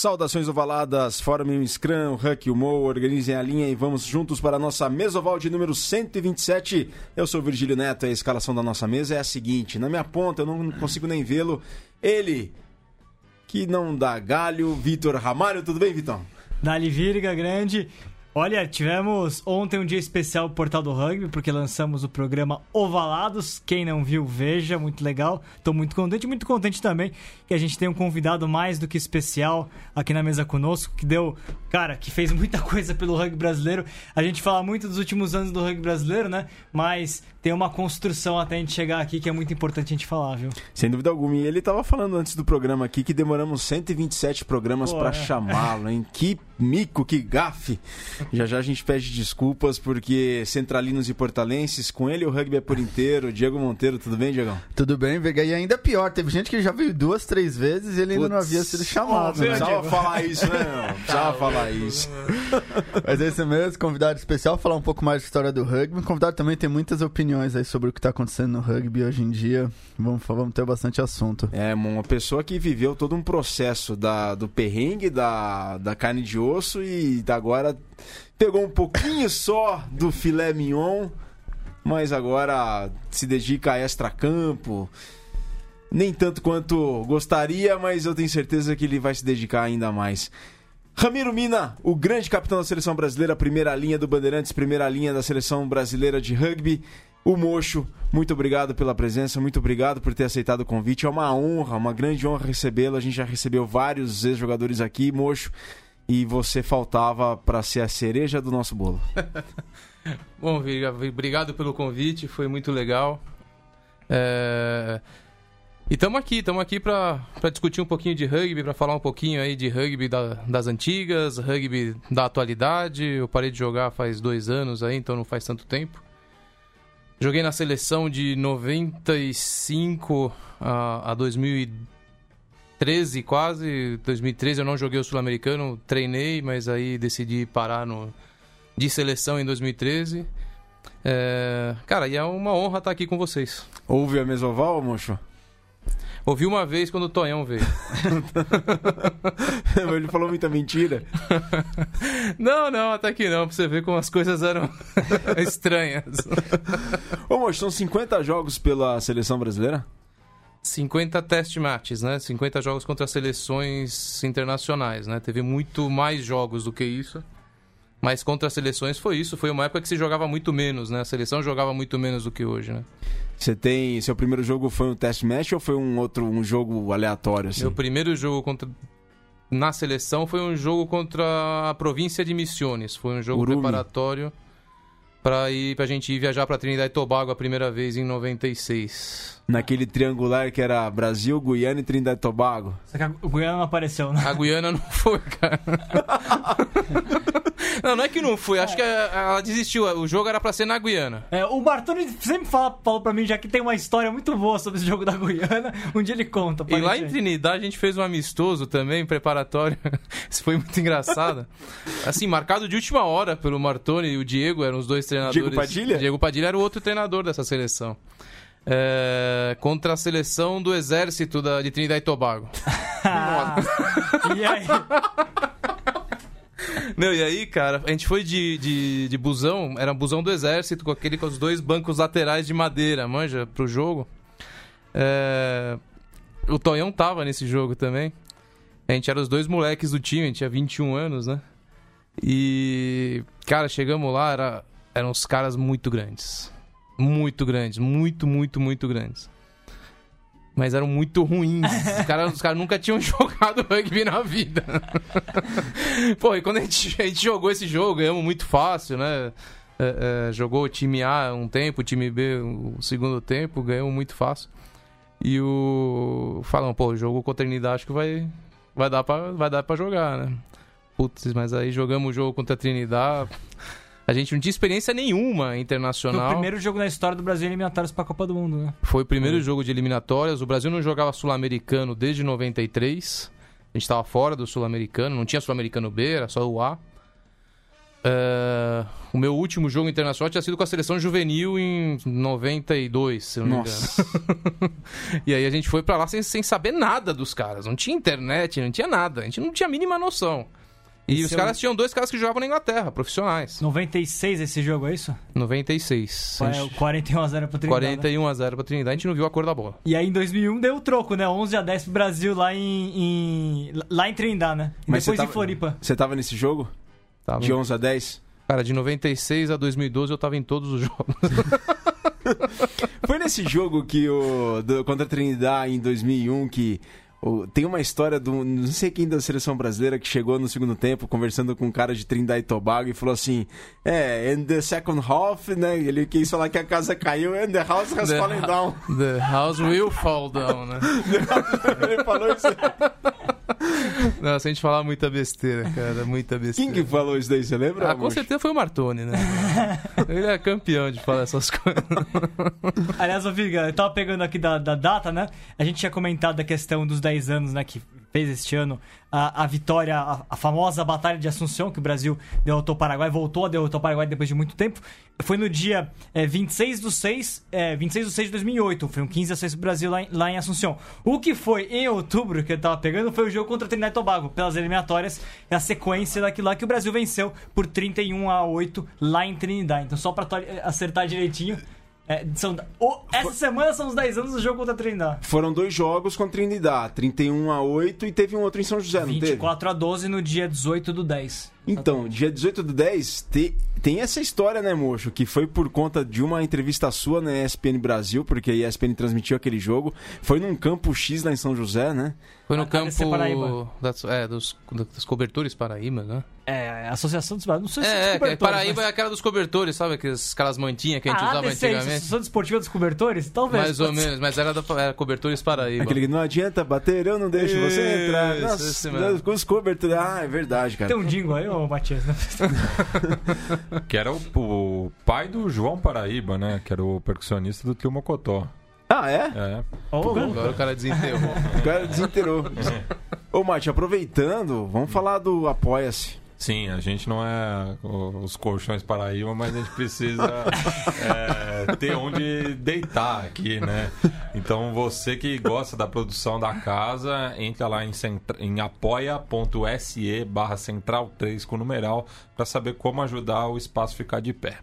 Saudações ovaladas, formem um scrum, Huck, o Mo, organizem a linha e vamos juntos para a nossa mesoval de número 127. Eu sou Virgílio Neto e a escalação da nossa mesa é a seguinte: na minha ponta, eu não consigo nem vê-lo, ele, que não dá galho, Vitor Ramalho, tudo bem, Vitão? Dali Virga, grande. Olha, tivemos ontem um dia especial no Portal do Rugby, porque lançamos o programa Ovalados. Quem não viu, veja, muito legal. Estou muito contente, muito contente também que a gente tem um convidado mais do que especial aqui na mesa conosco, que deu, cara, que fez muita coisa pelo rugby brasileiro. A gente fala muito dos últimos anos do rugby brasileiro, né? Mas tem uma construção até a gente chegar aqui que é muito importante a gente falar, viu? Sem dúvida alguma. E ele estava falando antes do programa aqui que demoramos 127 programas para é. chamá-lo, hein? Que mico, que gafe! Já já a gente pede desculpas porque centralinos e portalenses, com ele o rugby é por inteiro. Diego Monteiro, tudo bem, Diegão? Tudo bem, Vega. E ainda pior, teve gente que já veio duas, três vezes e ele ainda não havia sido chamado. Oh, né? Precisava falar isso, né? Não, precisava falar isso. Mas é isso mesmo, convidado especial, falar um pouco mais da história do rugby. O convidado também tem muitas opiniões aí sobre o que está acontecendo no rugby hoje em dia. Vamos, vamos ter bastante assunto. É, uma pessoa que viveu todo um processo da, do perrengue, da, da carne de osso e agora pegou um pouquinho só do filé mignon, mas agora se dedica a extra-campo. Nem tanto quanto gostaria, mas eu tenho certeza que ele vai se dedicar ainda mais. Ramiro Mina, o grande capitão da seleção brasileira, primeira linha do Bandeirantes, primeira linha da seleção brasileira de rugby. O Mocho, muito obrigado pela presença, muito obrigado por ter aceitado o convite. É uma honra, uma grande honra recebê-lo. A gente já recebeu vários ex-jogadores aqui, Mocho e você faltava para ser a cereja do nosso bolo. Bom, obrigado pelo convite, foi muito legal. É... E estamos aqui, estamos aqui para discutir um pouquinho de rugby, para falar um pouquinho aí de rugby da, das antigas, rugby da atualidade. Eu parei de jogar faz dois anos aí, então não faz tanto tempo. Joguei na seleção de 95 a, a 2010. 2013 quase, 2013 eu não joguei o Sul-Americano, treinei, mas aí decidi parar no, de seleção em 2013. É, cara, e é uma honra estar aqui com vocês. Ouve a Mesoval, mocho? Ouvi uma vez quando o Tonhão veio. Ele falou muita mentira. não, não, até que não, pra você ver como as coisas eram estranhas. Ô, mocho, são 50 jogos pela seleção brasileira? 50 test matches, né? 50 jogos contra seleções internacionais, né? Teve muito mais jogos do que isso. Mas contra as seleções foi isso. Foi uma época que se jogava muito menos, né? A seleção jogava muito menos do que hoje, né? Você tem. Seu primeiro jogo foi um test match ou foi um outro um jogo aleatório? Assim? Meu primeiro jogo contra. Na seleção foi um jogo contra a província de Missiones. Foi um jogo Urumi. preparatório para ir pra gente ir viajar para Trinidad e Tobago a primeira vez em 96 naquele triangular que era Brasil, Guiana e Trindade e Tobago. Só que a Guiana não apareceu, né? A Guiana não foi, cara. não, não é que não foi, acho que ela desistiu. O jogo era pra ser na Guiana. É, o Bartoni sempre fala, falou pra mim, já que tem uma história muito boa sobre esse jogo da Guiana, um dia ele conta. E lá em Trinidade a gente fez um amistoso também, preparatório. Isso foi muito engraçado. Assim, marcado de última hora pelo Martoni e o Diego, eram os dois treinadores. Diego Padilha? Diego Padilha era o outro treinador dessa seleção é, contra a seleção do exército da, de Trinidad e Tobago. e aí? Não, e aí, cara, a gente foi de, de, de busão, era um busão do exército, com aquele com os dois bancos laterais de madeira, manja, pro jogo. É... O Tonhão tava nesse jogo também. A gente era os dois moleques do time, a gente tinha 21 anos, né? E, cara, chegamos lá, era... eram uns caras muito grandes muito grandes, muito, muito, muito grandes. Mas eram muito ruins. Os caras, os caras nunca tinham jogado rugby na vida. Pô, e quando a gente, a gente jogou esse jogo, ganhamos muito fácil, né? É, é, jogou o time A um tempo, o time B o segundo tempo, ganhamos muito fácil. E o. Falam, pô, jogo contra a Trinidade acho que vai, vai, dar pra, vai dar pra jogar, né? Putz, mas aí jogamos o jogo contra a Trinidade. A gente não tinha experiência nenhuma internacional. Foi o primeiro jogo na história do Brasil eliminatórios para a Copa do Mundo, né? Foi o primeiro jogo de eliminatórias. O Brasil não jogava sul-americano desde 93. A gente estava fora do sul-americano, não tinha sul-americano B, era só o A. É, o meu último jogo internacional tinha sido com a seleção juvenil em 92, se não Nossa. me engano. e aí a gente foi pra lá sem, sem saber nada dos caras. Não tinha internet, não tinha nada. A gente não tinha a mínima noção. E Esse os é caras o- tinham dois caras que jogavam na Inglaterra, profissionais. 96 esse jogo, é isso? 96. A É o gente- 41 a 0 pro Trindade. 41 a 0 pra Trinidade, a gente não viu a cor da bola. E aí em 2001 deu o troco, né? 11 a 10 pro Brasil lá em, em- lá em Trindade, né? E Mas depois você em tava- Floripa. Você tava nesse jogo? Tava- De 11 a 10? Cara, de 96 a 2012 eu tava em todos os jogos. Foi nesse jogo que o do- contra a Trinidad em 2001 que tem uma história do não sei quem da seleção brasileira que chegou no segundo tempo conversando com um cara de Trinidad e Tobago e falou assim: "É, in the second half, né? Ele quis falar que a casa caiu and the house has The fallen down". The house will fall down, né? Ele falou isso. Nossa, a gente falar muita besteira, cara, muita Quem besteira. que falou isso daí, você lembra? Ah, com certeza foi o Martoni, né? Ele é campeão de falar essas coisas. Aliás, ô Viga, eu tava pegando aqui da, da data, né? A gente tinha comentado a questão dos 10 anos, né? Que fez este ano a, a vitória, a, a famosa Batalha de Assunção, que o Brasil derrotou o Paraguai, voltou a derrotar o Paraguai depois de muito tempo. Foi no dia é, 26 do 6, é, 26 do 6 de 2008. Foi um 15 a 6 pro Brasil lá em, lá em Assunção. O que foi em outubro, que eu tava pegando, foi o jogo contra o Trinidad e Tobago, pelas eliminatórias, a sequência daquilo lá que o Brasil venceu por 31 a 8 lá em Trinidad. Então, só pra atu- acertar direitinho. É, são, o- essa semana são os 10 anos do jogo contra a Trindade. Foram dois jogos contra a Trinidad, 31 a 8 e teve um outro em São José, não teve? 24 a 12 no dia 18 do 10. Então, dia 18 do 10, te- tem essa história, né, moço? Que foi por conta de uma entrevista sua na ESPN Brasil, porque a ESPN transmitiu aquele jogo. Foi num campo X lá em São José, né? Foi no campo Paraíba. das, é, dos, das cobertores Paraíba, né? É, a Associação dos Não sei se É, é, cobertores, Paraíba mas- é aquela dos cobertores, sabe? Aquelas, aquelas mantinhas que a gente ah, usava decente. antigamente. Associação Desportiva dos Cobertores? Talvez. Mais ou menos, mas era, da, era cobertores Paraíba. Aquele que não adianta bater, eu não deixo você Isso, entrar. esse Nossa, os cobertores. Ah, é verdade, cara. Tem um jingle aí, ô Matias? né? Que era o, o pai do João Paraíba, né? Que era o percussionista do Trio Mocotó. Ah, é? É. Ô, Agora o cara desenterrou. O cara desinterou. Ô, Mate, aproveitando, vamos falar do Apoia-se. Sim, a gente não é os colchões Paraíba, mas a gente precisa é, ter onde deitar aqui, né? Então você que gosta da produção da casa, entra lá em, em apoia.se barra central 3 com numeral para saber como ajudar o espaço ficar de pé.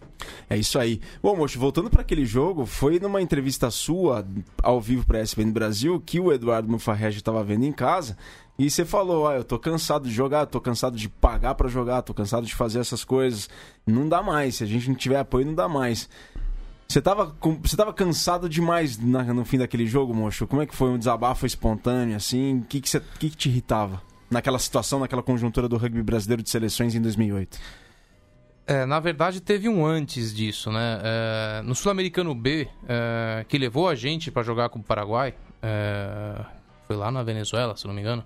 É isso aí. Bom, Mocho, voltando para aquele jogo, foi numa entrevista sua, ao vivo para a ESPN Brasil, que o Eduardo Mufarrege estava vendo em casa, e você falou, ah, eu tô cansado de jogar, tô cansado de pagar para jogar, tô cansado de fazer essas coisas. Não dá mais, se a gente não tiver apoio, não dá mais. Você tava, você tava cansado demais na- no fim daquele jogo, Mocho? Como é que foi? Um desabafo espontâneo, assim? O que, que, você- que, que te irritava? Naquela situação, naquela conjuntura do rugby brasileiro de seleções em 2008. É, na verdade, teve um antes disso, né? É, no Sul-Americano B, é, que levou a gente pra jogar com o Paraguai, é, foi lá na Venezuela, se não me engano.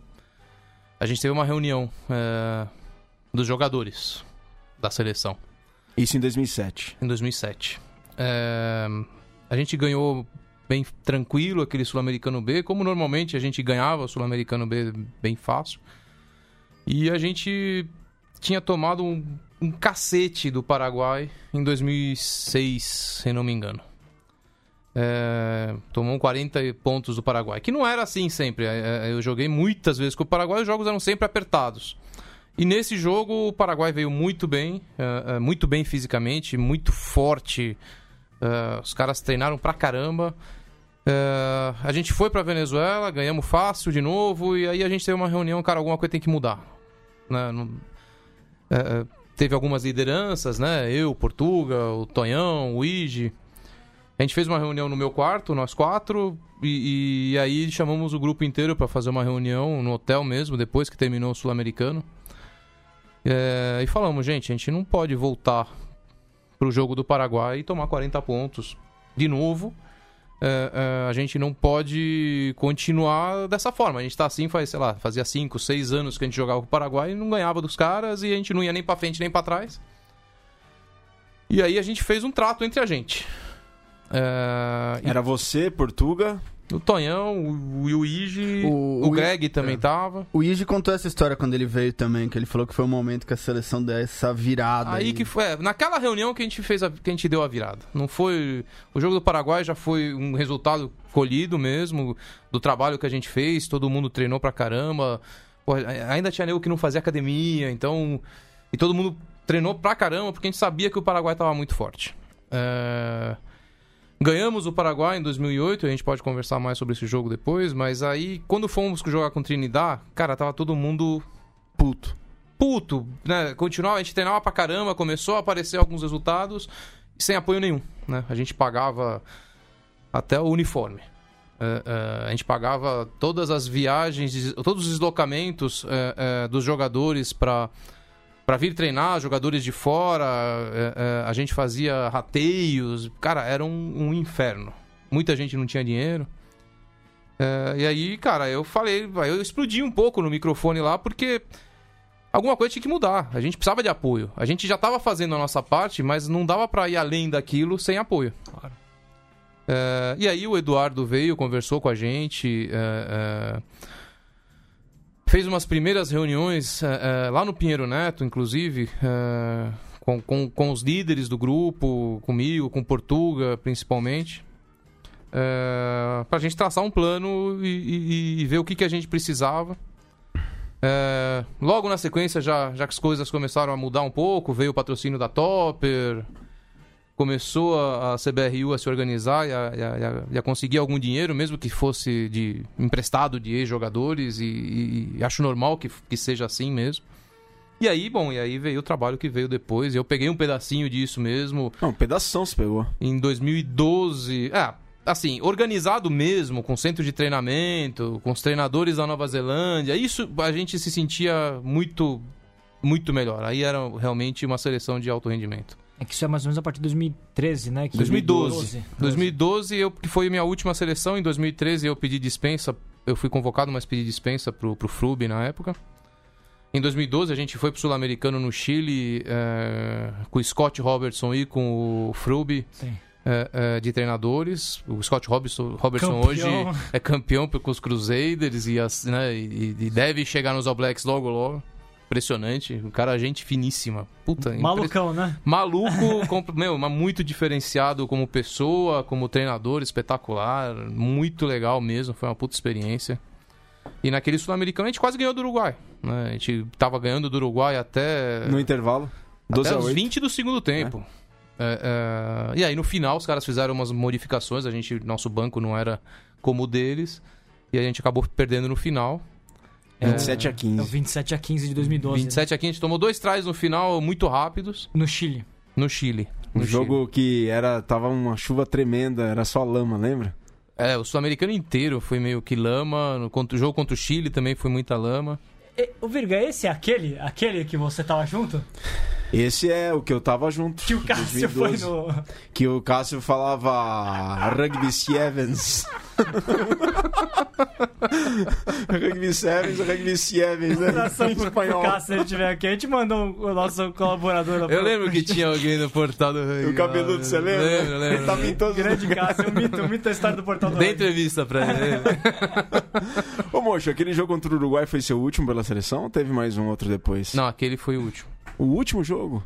A gente teve uma reunião é, dos jogadores da seleção Isso em 2007. em 2007. É, a gente ganhou bem tranquilo aquele Sul-Americano B, como normalmente a gente ganhava o Sul-Americano B bem fácil. E a gente tinha tomado um, um cacete do Paraguai em 2006, se não me engano. É, tomou 40 pontos do Paraguai, que não era assim sempre. É, é, Eu joguei muitas vezes com o Paraguai, os jogos eram sempre apertados. E nesse jogo o Paraguai veio muito bem, é, muito bem fisicamente, muito forte. Os caras treinaram pra caramba. A gente foi pra Venezuela, ganhamos fácil de novo, e aí a gente teve uma reunião, cara, alguma coisa tem que mudar. Né? Teve algumas lideranças, né? Eu, Portugal, o Tonhão, o Ige. A gente fez uma reunião no meu quarto, nós quatro, e, e aí chamamos o grupo inteiro pra fazer uma reunião no hotel mesmo, depois que terminou o Sul-Americano. É, e falamos, gente, a gente não pode voltar pro jogo do Paraguai e tomar 40 pontos de novo. É, é, a gente não pode continuar dessa forma. A gente tá assim faz, sei lá, fazia 5, 6 anos que a gente jogava com o Paraguai e não ganhava dos caras e a gente não ia nem pra frente nem pra trás. E aí a gente fez um trato entre a gente. E Era você, Portuga. o Tonhão, o, o Yuiji, O- o, o- Greg também é. tava. O Iji contou essa história quando ele veio também, que ele falou que foi um momento que a seleção deu essa virada. Aí que foi, é, naquela reunião que a gente fez, a, que a gente deu a virada. Não foi, o jogo do Paraguai já foi um resultado colhido mesmo do trabalho que a gente fez, todo mundo treinou pra caramba. Pô, ainda tinha nego que não fazia academia, então e todo mundo treinou pra caramba porque a gente sabia que o Paraguai tava muito forte. É, Ganhamos o Paraguai em 2008, a gente pode conversar mais sobre esse jogo depois, mas aí quando fomos jogar com Trinidad, cara, tava todo mundo Puto. puto, né? Continuava, a gente treinava pra caramba, começou a aparecer alguns resultados sem apoio nenhum, né? A gente pagava até o uniforme. É, é, a gente pagava todas as viagens, todos os deslocamentos é, dos jogadores para para vir treinar, jogadores de fora, é, é, a gente fazia rateios, cara, era um, um inferno. Muita gente não tinha dinheiro. É, e aí, cara, eu falei, eu explodi um pouco no microfone lá, porque alguma coisa tinha que mudar. A gente precisava de apoio. A gente já estava fazendo a nossa parte, mas não dava para ir além daquilo sem apoio. É, e aí o Eduardo veio, conversou com a gente, é, é, fez umas primeiras reuniões é, lá no Pinheiro Neto, inclusive, é, com, com, com os líderes do grupo, comigo, com Portuga, principalmente. É, pra gente traçar um plano e, e- e ver o que, que a gente precisava. Logo na sequência, já, já que as coisas começaram a mudar um pouco, veio o patrocínio da Topper, começou a, a CBRU a se organizar e a, e a- e a- conseguir algum dinheiro, mesmo que fosse de emprestado de ex-jogadores, e, e- acho normal que, que seja assim mesmo. E aí, bom, e aí veio o trabalho que veio depois. Eu peguei um pedacinho disso mesmo Não, um pedação você pegou. em 2012. É, assim, organizado mesmo, com centro de treinamento, com os treinadores da Nova Zelândia. Isso a gente se sentia muito, muito melhor. Aí era realmente uma seleção de alto rendimento. É que isso é mais ou menos a partir de 2013, né? Que 2012. 2012 eu, que foi minha última seleção. Em 2013 eu pedi dispensa. Eu fui convocado, mas pedi dispensa pro, pro Frube na época. Em 2012 a gente foi pro Sul-Americano no Chile é, com o Scott Robertson e com o Frube Sim. é, é, de treinadores. O Scott Robertson, hoje é campeão com os Crusaders e, né, e- e deve chegar nos All Blacks logo logo. Impressionante. O cara, gente finíssima. Puta, impre- Malucão, né? Maluco, com- meu, mas muito diferenciado como pessoa, como treinador, espetacular. Muito legal mesmo, foi uma puta experiência. E naquele Sul-Americano a gente quase ganhou do Uruguai. né? A gente tava ganhando do Uruguai até, No intervalo. 12 até a os 8. 20 do segundo tempo. É, é, e aí no final os caras fizeram umas modificações, a gente, nosso banco não era como o deles. E a gente acabou perdendo no final. 27 a É o 15. 27 a 15 de 2012. 27 aqui, a gente tomou dois tries no final muito rápidos No Chile. no Chile. Um No jogo que era tava uma chuva tremenda, era só lama, lembra? É, o sul-americano inteiro foi meio que lama. No contra- o jogo contra o Chile também foi muita lama. E, o Virga, esse é aquele? Aquele que você tava junto? Esse é o que eu tava junto. Que o Cássio foi 2012. no. Que o Cássio falava Rugby Sevens. rugby Sevens, Rugby Sevens, né? Pro, pro espanhol. Cássio se ele estiver aqui. A gente mandou o nosso colaborador. Eu lembro que tinha alguém no portal do O cabeludo, você lembra? Lembro, Ele lembro. tava em todos os Grande Cássio, um mito, um mito da história do Portal do Dei Rugby. entrevista pra ele. Ô, Mocho, aquele jogo contra o Uruguai foi seu último pela seleção ou teve mais um outro depois? Não, aquele foi o último. O último jogo?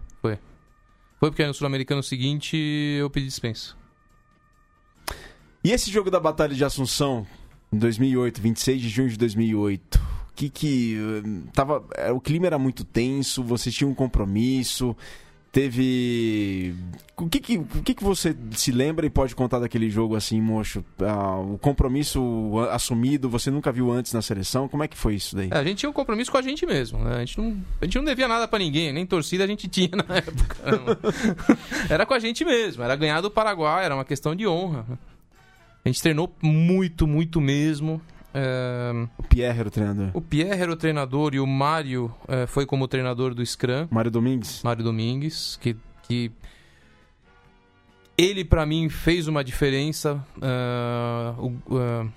Foi porque no sul-americano seguinte eu pedi dispensa. E esse jogo da Batalha de Assunção, em 2008, 26 de junho de 2008? Que que. eh, Tava, eh, o clima era muito tenso, vocês tinham um compromisso. Teve. O que que, o que que você se lembra e pode contar daquele jogo assim, mocho? Ah, o compromisso assumido, você nunca viu antes na seleção? Como é que foi isso daí? É, a gente tinha um compromisso com a gente mesmo, né? A gente não, a gente não devia nada pra ninguém, nem torcida a gente tinha na época. não. era com a gente mesmo, era ganhar do Paraguai, era uma questão de honra. A gente treinou muito, muito mesmo. É, O Pierre era o treinador. O Pierre era o treinador e o Mário eh, foi como treinador do Scrum, Mário Domingues? Mário Domingues, que, que ele pra mim fez uma diferença. ah, o, ah,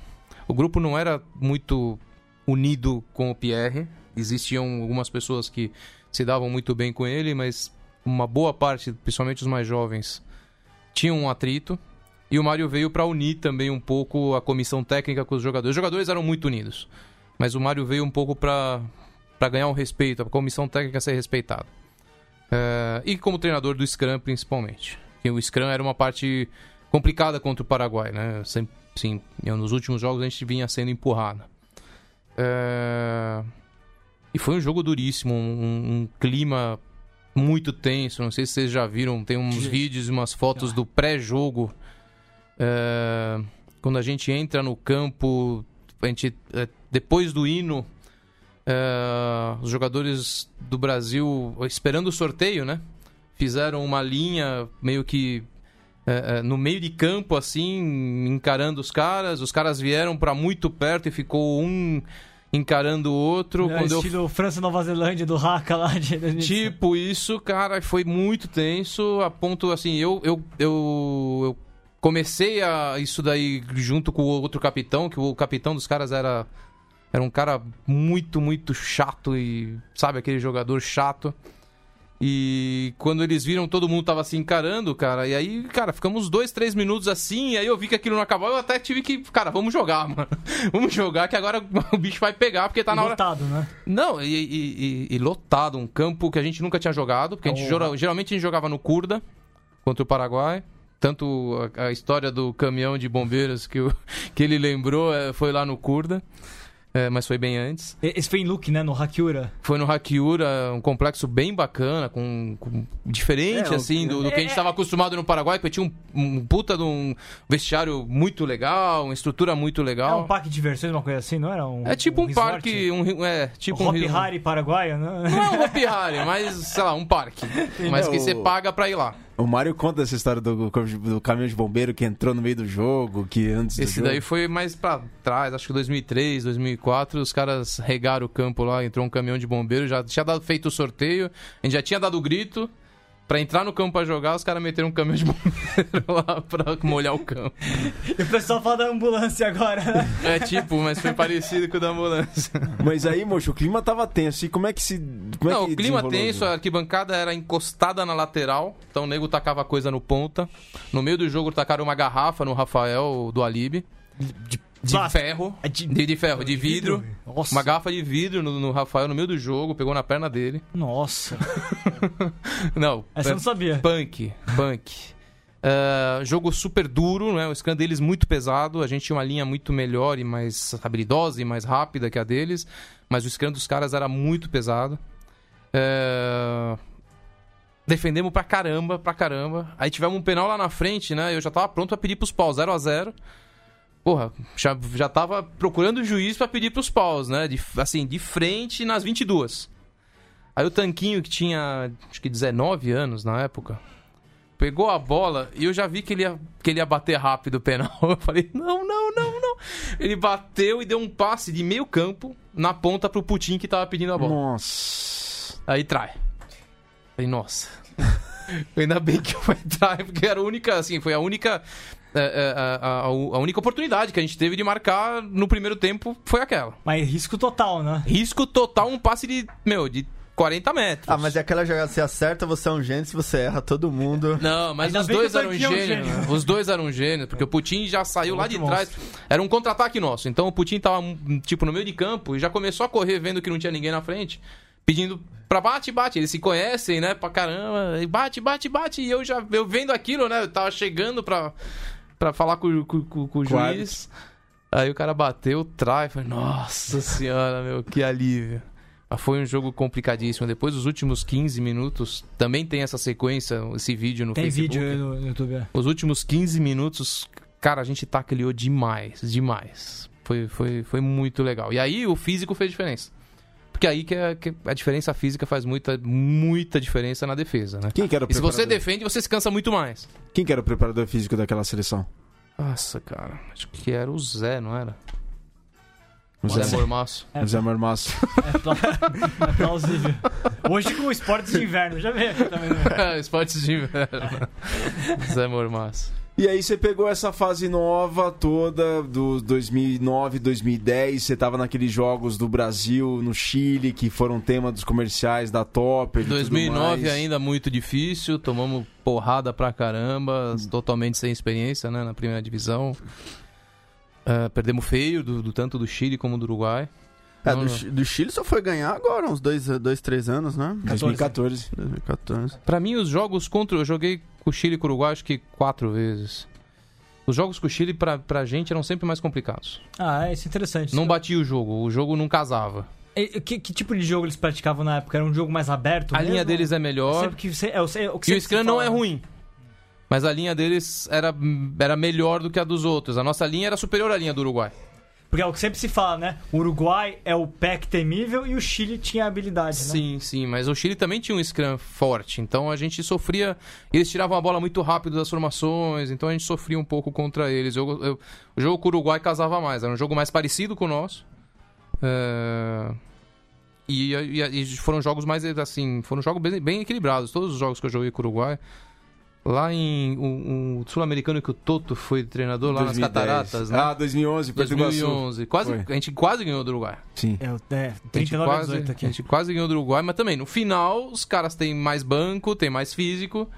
o grupo não era muito unido com o Pierre, existiam algumas pessoas que se davam muito bem com ele, mas uma boa parte, principalmente os mais jovens, tinham um atrito. E o Mário veio para unir também um pouco a comissão técnica com os jogadores. Os jogadores eram muito unidos, mas o Mário veio um pouco para ganhar um respeito, a comissão técnica ser respeitada. É, e como treinador do Scrum, principalmente. Que o Scrum era uma parte complicada contra o Paraguai, né? Sempre, sim, nos últimos jogos a gente vinha sendo empurrado. É... E foi um jogo duríssimo, um, um, clima muito tenso. Não sei se vocês já viram, tem uns vídeos e umas fotos do pré-jogo. É... Quando a gente entra no campo, a gente, é, depois do hino, é, os jogadores do Brasil, esperando o sorteio, né? Fizeram uma linha meio que é, no meio de campo, assim, encarando os caras. Os caras vieram para muito perto e ficou um encarando o outro. É, quando estilo eu... França Nova Zelândia do Haka lá de Tipo isso, cara, foi muito tenso, a ponto assim, eu, eu, eu, eu comecei a isso daí junto com o outro capitão, que o capitão dos caras era era um cara muito, muito chato e sabe aquele jogador chato. E quando eles viram, todo mundo tava se encarando, cara. E aí, cara, ficamos dois, três minutos assim. E aí eu vi que aquilo não acabou. Eu até tive que, cara, vamos jogar, mano. vamos jogar que agora o bicho vai pegar, porque tá na hora. Lotado, né? Não, e, e, e, e, lotado. Um campo que a gente nunca tinha jogado. Porque a gente, oh. geralmente a gente jogava no Curda contra o Paraguai. Tanto a, a história do caminhão de bombeiros que, o, que ele lembrou é, foi lá no Curda. É, mas foi bem antes. Esse foi em Luke, né? No Hakiura. Foi no Hakiura, um complexo bem bacana, com, com diferente, é, assim, do, do, que a gente estava é, é. acostumado no Paraguai, porque tinha um, um, puta de um vestiário muito legal, uma estrutura muito legal. É um parque de diversões, uma coisa assim, não era? Um, é tipo um, um parque, um, é, tipo um... Hopi Hari paraguaio, né? Não é um Hopi Hari, mas, sei lá, um parque. mas que você paga pra ir lá. O Mário conta essa história do, do, caminhão de bombeiro que entrou no meio do jogo, que antes Esse daí foi mais pra trás, acho que 2003, 2004, os caras regaram o campo lá, entrou um caminhão de bombeiro, já tinha dado, feito o sorteio, a gente já tinha dado o grito, Pra entrar no campo pra jogar, os caras meteram um caminhão de bombeiro lá pra molhar o campo. E o pessoal fala da ambulância agora, né? É tipo, mas foi parecido com o da ambulância. Mas aí, moço, o clima tava tenso. E como é que se. Como Não, é que o clima tenso, a arquibancada era encostada na lateral. Então o nego tacava coisa no ponta. No meio do jogo tacaram uma garrafa no Rafael do Alibi. De de ferro. É de... de, de ferro, de vidro. Nossa. Uma garrafa de vidro no, no, Rafael no meio do jogo, pegou na perna dele. Nossa. não. Essa eu não sabia. Punk, punk. Uh, jogo super duro, né? O scan deles muito pesado. A gente tinha uma linha muito melhor e mais habilidosa e mais rápida que a deles. Mas o scan dos caras era muito pesado. Uh... Defendemos pra caramba, pra caramba. Aí tivemos um penal lá na frente, né? Eu já tava pronto pra pedir pros paus, 0 a 0 porra, já, já tava procurando o juiz para pedir pros paus, né? De, assim, de frente nas 22. Aí o Tanquinho, que tinha acho que 19 anos na época, pegou a bola e eu já vi que ele ia, que ele ia bater rápido o penal. Eu falei, não, não, não, não. Ele bateu e deu um passe de meio campo na ponta pro Putin que tava pedindo a bola. Nossa. Aí trai. Falei, nossa. Ainda bem que eu entrar, porque era a única, assim, foi a única a, a, a, única oportunidade que a gente teve de marcar no primeiro tempo foi aquela. Mas risco total, né? Risco total, um passe de, meu, de 40 metros. Ah, mas é aquela jogada, você acerta, você é um gênio, se você erra, todo mundo... Não, mas os dois eram gênios. Gênio. Os dois eram gênios, porque o Putin já saiu lá de trás. Era um contra-ataque nosso. Então o Putin tava, tipo, no meio de campo e já começou a correr vendo que não tinha ninguém na frente, pedindo pra bate, bate. Eles se conhecem, né, pra caramba. E bate, bate, bate. E eu já, eu vendo aquilo, né, eu tava chegando pra pra falar com, com, com, com o juiz. Aí o cara bateu, trai. Falei, nossa senhora, meu, que alívio. Foi um jogo complicadíssimo. Depois dos últimos 15 minutos, também tem essa sequência, esse vídeo no tem Facebook. Tem vídeo no YouTube. É. Os últimos 15 minutos, cara, a gente tacleou demais, demais. Foi, foi, foi muito legal. E aí o físico fez diferença. Porque aí que, é, que a diferença física faz muita, muita diferença na defesa, né? Quem que era o e se você defende, você se cansa muito mais. Quem que era o preparador físico daquela seleção? Nossa, cara. Acho que era o Zé, não era? O Zé Mormaço. É, o Zé Mormaço. É, plausível. Hoje com esportes de inverno, já veio também. Né? esportes de inverno. Zé Mormaço. E aí você pegou essa fase nova toda, do 2009, 2010, você tava naqueles jogos do Brasil, no Chile, que foram tema dos comerciais da e tudo 2009 mais. ainda muito difícil, tomamos porrada pra caramba, totalmente sem experiência né, na primeira divisão. É, perdemos feio, do, do- tanto do Chile como do Uruguai. É, Não, do, do Chile só foi ganhar agora, uns dois, dois três anos, né? 2014. 2014. Pra mim, os jogos contra. Eu joguei com o Chile e com o Uruguai acho que quatro vezes. Os jogos com o Chile, pra, pra gente, eram sempre mais complicados. Ah, isso é interessante. Não batia o jogo, o jogo não casava. E- Que, que tipo de jogo eles praticavam na época? Era um jogo mais aberto? A mesmo? linha deles é melhor. Sempre que você, é, o- é o que E o Scrum não é ruim. Mas a linha deles era, era melhor do que a dos outros. A nossa linha era superior à linha do Uruguai. Porque é o que sempre se fala, né? O Uruguai é o pack temível e o Chile tinha habilidade, né? Sim, sim, mas o Chile também tinha um Scrum forte, então a gente sofria. Eles tiravam a bola muito rápido das formações, então a gente sofria um pouco contra eles. Eu- eu- o jogo com o Uruguai casava mais, era um jogo mais parecido com o nosso. É, E, e- e foram jogos mais assim, foram jogos bem, bem equilibrados. Todos os jogos que eu joguei com o Uruguai. Lá em o, o sul-americano que o Toto foi treinador lá 2010. nas cataratas, né? Ah, 2011, Porto Iguaçu. 2011. Quase, Foi. a gente quase ganhou do Uruguai. Sim. É, é, A gente, 39 a quase, 18 aqui. a gente quase ganhou do Uruguai, mas também, no final, os caras têm mais banco, têm mais físico,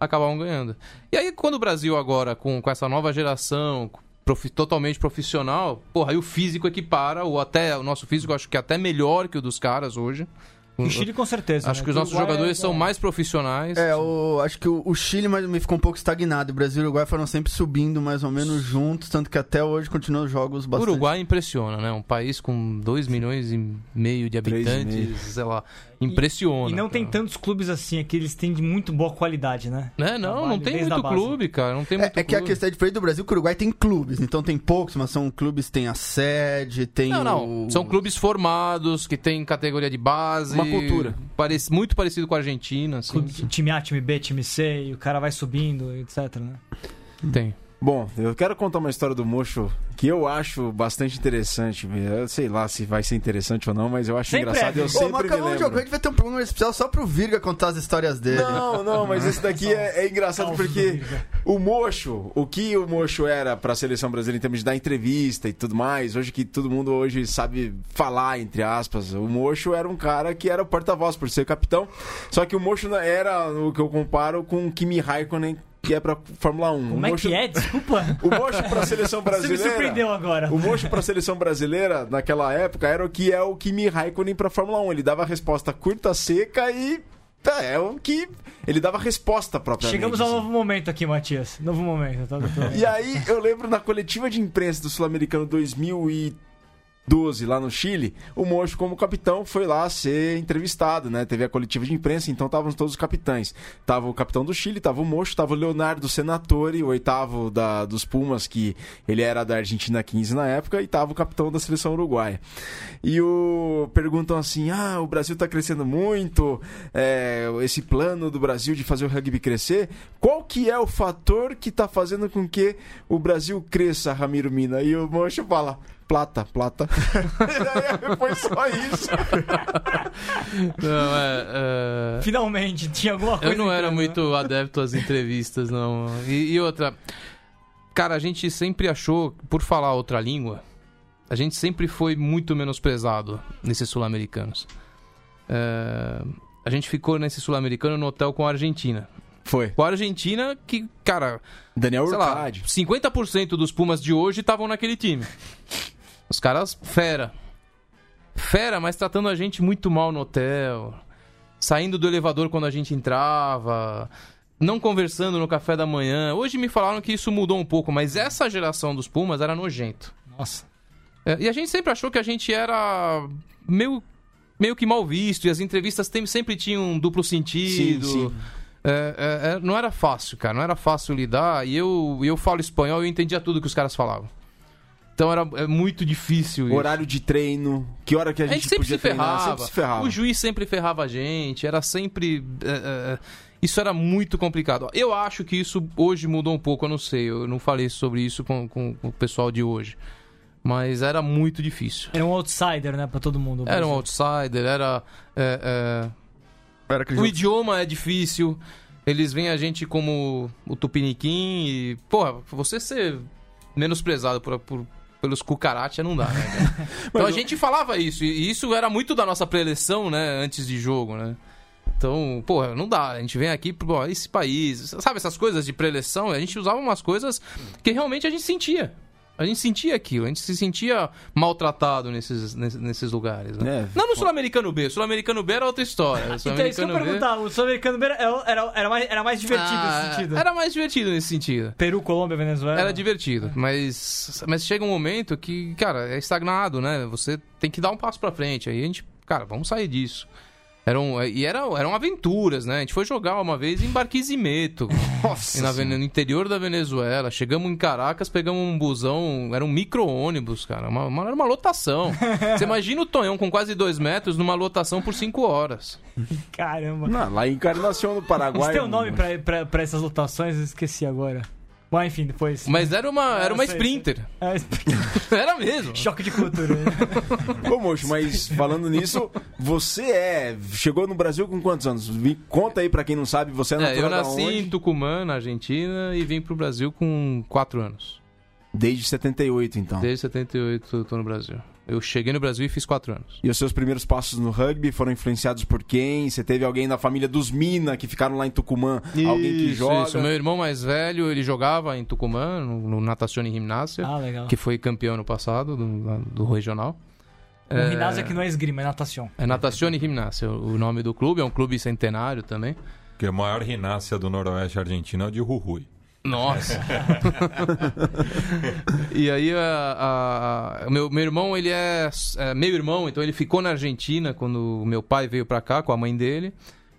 acabavam ganhando. E aí, quando o Brasil agora, com, com essa nova geração, profi- totalmente profissional, porra, aí o físico equipara, ou até o nosso físico, eu acho que é até melhor que o dos caras hoje. O Chile com certeza. Acho né? que os O nossos Uruguai jogadores é- são mais profissionais. É, o, acho que o, o Chile mas me ficou um pouco estagnado. O Brasil e o Uruguai foram sempre subindo mais ou menos juntos, tanto que até hoje continuam os jogos O bastante. Uruguai impressiona, né? Um país com 2 milhões e meio de habitantes, sei lá, impressiona. E não tem cara. tantos clubes assim, é que eles têm de muito boa qualidade, né? Né? Não, Trabalho não tem muito clube, cara. Não tem É, muito é que a questão é diferente do Brasil, que o Uruguai tem clubes, então tem poucos, mas são clubes, tem a sede, tem Não, não. o... São clubes formados, que têm categoria de base. Uma cultura. Parece, muito parecido com a Argentina, assim. Clube- time A, time B, time C, e o cara vai subindo, etc, né? Tem. Bom, eu quero contar uma história do Mocho que eu acho bastante interessante. Eu sei lá se vai ser interessante ou não, mas eu acho Sempre engraçado. é. Eu Ô, sempre mas me de jogar, a lembro. gente vai ter um programa especial só pro Virga contar as histórias dele. Não, não, mas esse daqui é, é engraçado porque o Mocho, o que o Mocho era para a seleção brasileira em termos de dar entrevista e tudo mais, hoje que todo mundo hoje sabe falar, entre aspas, o Mocho era um cara que era o porta-voz por ser capitão, só que o Mocho era o que eu comparo com o Kimi Raikkonen, que é para Fórmula 1. Como o é Mocho, que é? Desculpa. O Mocho para a seleção Você me brasileira... surpreendeu agora. O Mocho pra seleção brasileira, naquela época, era o que é o Kimi Raikkonen pra Fórmula 1. Ele dava a resposta curta, seca e. É, é o que. Ele dava a resposta propriamente. Chegamos a um assim. novo momento aqui, Matias. Novo momento, tá? doutor? E aí, eu lembro na coletiva de imprensa do Sul-Americano 2012, lá no Chile, o Mocho, como capitão, foi lá ser entrevistado, né? Teve a coletiva de imprensa, então estavam todos os capitães. Tava o capitão do Chile, tava o Mocho, tava o Leonardo Senatore, o oitavo da, dos Pumas, que ele era da Argentina 15 na época, e tava o capitão da seleção uruguaia. E o perguntam assim: ah, o Brasil tá crescendo muito, é, esse plano do Brasil de fazer o rugby crescer, qual que é o fator que tá fazendo com que o Brasil cresça, Ramiro Mina? E o Mocho fala. Plata, plata. Foi só isso. Não, é, é, Finalmente, tinha alguma coisa. Eu não era né? muito adepto às entrevistas, não. E, e outra. Cara, a gente sempre achou, por falar outra língua, a gente sempre foi muito menosprezado nesses sul-americanos. É, a gente ficou nesse sul-americano no hotel com a Argentina. Foi. Com a Argentina, que, cara, Daniel sei lá, Urcade. 50% dos Pumas de hoje estavam naquele time. Os caras, fera. Fera, mas tratando a gente muito mal no hotel. Saindo do elevador quando a gente entrava. Não conversando no café da manhã. Hoje me falaram que isso mudou um pouco, mas essa geração dos Pumas era nojento. Nossa. É, e a gente sempre achou que a gente era meio, meio que mal visto. E as entrevistas tem- sempre tinham um duplo sentido. Sim, sim. É, é, é, não era fácil, cara. Não era fácil lidar. E eu, eu falo espanhol e eu entendia tudo que os caras falavam. Então era é muito difícil. isso. Horário de treino, que hora que a A gente, gente sempre podia se, treinar, ferrava. sempre se ferrava. O juiz sempre ferrava a gente. Era sempre. é, é, é, isso era muito complicado. Eu acho que isso hoje mudou um pouco. Eu não sei. Eu não falei sobre isso com, com- com o pessoal de hoje. Mas era muito difícil. Era um outsider, né, pra todo mundo. Era um outsider, era. é, é, Era O idioma é difícil. Eles veem a gente como o Tupiniquim e. Porra, você ser menosprezado por, por- pelos cucaracha não dá, né? então a gente falava isso, e isso era muito da nossa preleção, né? Antes de jogo, né? Então, porra, não dá. A gente vem aqui, pô, esse país, sabe essas coisas de preleção? A gente usava umas coisas que realmente a gente sentia. A gente sentia aquilo, a gente se sentia maltratado nesses, nesses, nesses lugares. Né? É. Não no Sul-Americano B. Sul-Americano B era outra história. Então, isso que eu B- perguntar. O Sul-Americano era, era, era, mais, era mais divertido Ah, nesse sentido. Era mais divertido nesse sentido. Peru, Colômbia, Venezuela. Era divertido, mas, mas chega um momento que, cara, é estagnado, né? Você tem que dar um passo pra frente. Aí a gente, cara, vamos sair disso. Eram, e era, eram aventuras, né? A gente foi jogar uma vez em Barquisimeto, Nossa. na no interior da Venezuela. Chegamos em Caracas, pegamos um busão, era um micro-ônibus, cara. Uma, uma- era uma lotação. Você imagina o Tonhão com quase dois metros numa lotação por cinco horas. Caramba. Não, lá em Encarnação, no Paraguai. Você tem um nome pra, pra, pra essas lotações? Eu esqueci agora. Bom, enfim, depois. Mas era uma, era uma Ah, sei, Sprinter. É, Era mesmo. choque de cultura. né? Ô, Mocho, mas falando nisso, você é. Chegou no Brasil com quantos anos? Me Conta aí pra quem não sabe, você é É, eu nasci onde? em Tucumã, na Argentina, e vim pro Brasil com 4 anos. Desde 78, então. Desde 78 eu tô no Brasil. Eu cheguei no Brasil e fiz 4 anos. E os seus primeiros passos no rugby foram influenciados por quem? Você teve alguém da família dos Mina que ficaram lá em Tucumã? alguém que Isso, joga? Isso, meu irmão mais velho, ele jogava em Tucumã, no, no Natação e Gimnásia, Ah, legal. que foi campeão no passado do, do regional. O ginásio aqui não é esgrima, é natação. É Natação e Gimnásia, o nome do clube. É um clube centenário também. Porque a maior rinácia do noroeste argentino é o de Rui. Nossa. e aí, a, a- meu, meu irmão, ele é, é meu irmão, então ele ficou na Argentina quando meu pai veio pra cá com a mãe dele.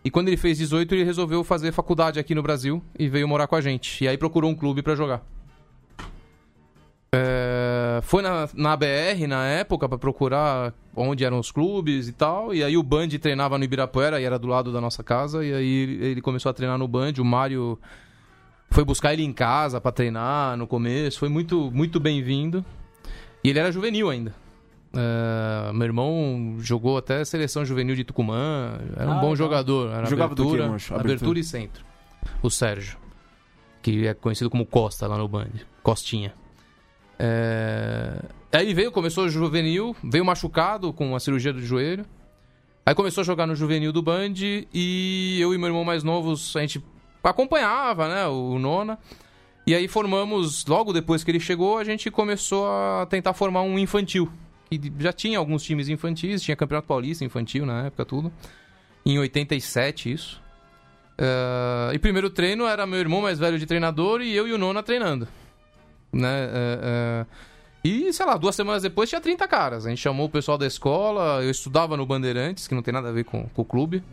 E quando ele fez 18, ele resolveu fazer faculdade aqui no Brasil e veio morar com a gente. E aí procurou um clube pra jogar. É, foi na, na BR na época pra procurar onde eram os clubes e tal. E aí o Band treinava no Ibirapuera e era do lado da nossa casa. E aí ele- ele começou a treinar no Band. O Mário foi buscar ele em casa pra treinar no começo. Foi muito, muito bem-vindo. E ele era juvenil ainda. É, meu irmão jogou até seleção juvenil de Tucumã. Era um Ah, bom legal. Jogava jogador. Era do quê, abertura, Mancho? abertura, Abertura. e centro. O Sérgio. Que é conhecido como Costa lá no Band. Costinha. É, Aí veio, começou juvenil, veio machucado com a cirurgia do joelho. Aí começou a jogar no juvenil do Band e eu e meu irmão mais novos, a gente acompanhava, né, o Nona. E aí formamos, logo depois que ele chegou, a gente começou a tentar formar um infantil. E já tinha alguns times infantis, tinha Campeonato Paulista infantil na época, tudo. Em 87, isso. Eh, e primeiro treino era meu irmão mais velho de treinador e eu e o Nona treinando. Né? eh, eh, e, sei lá, duas semanas depois tinha 30 caras. A gente chamou o pessoal da escola, eu estudava no Bandeirantes, que não tem nada a ver com, com o clube.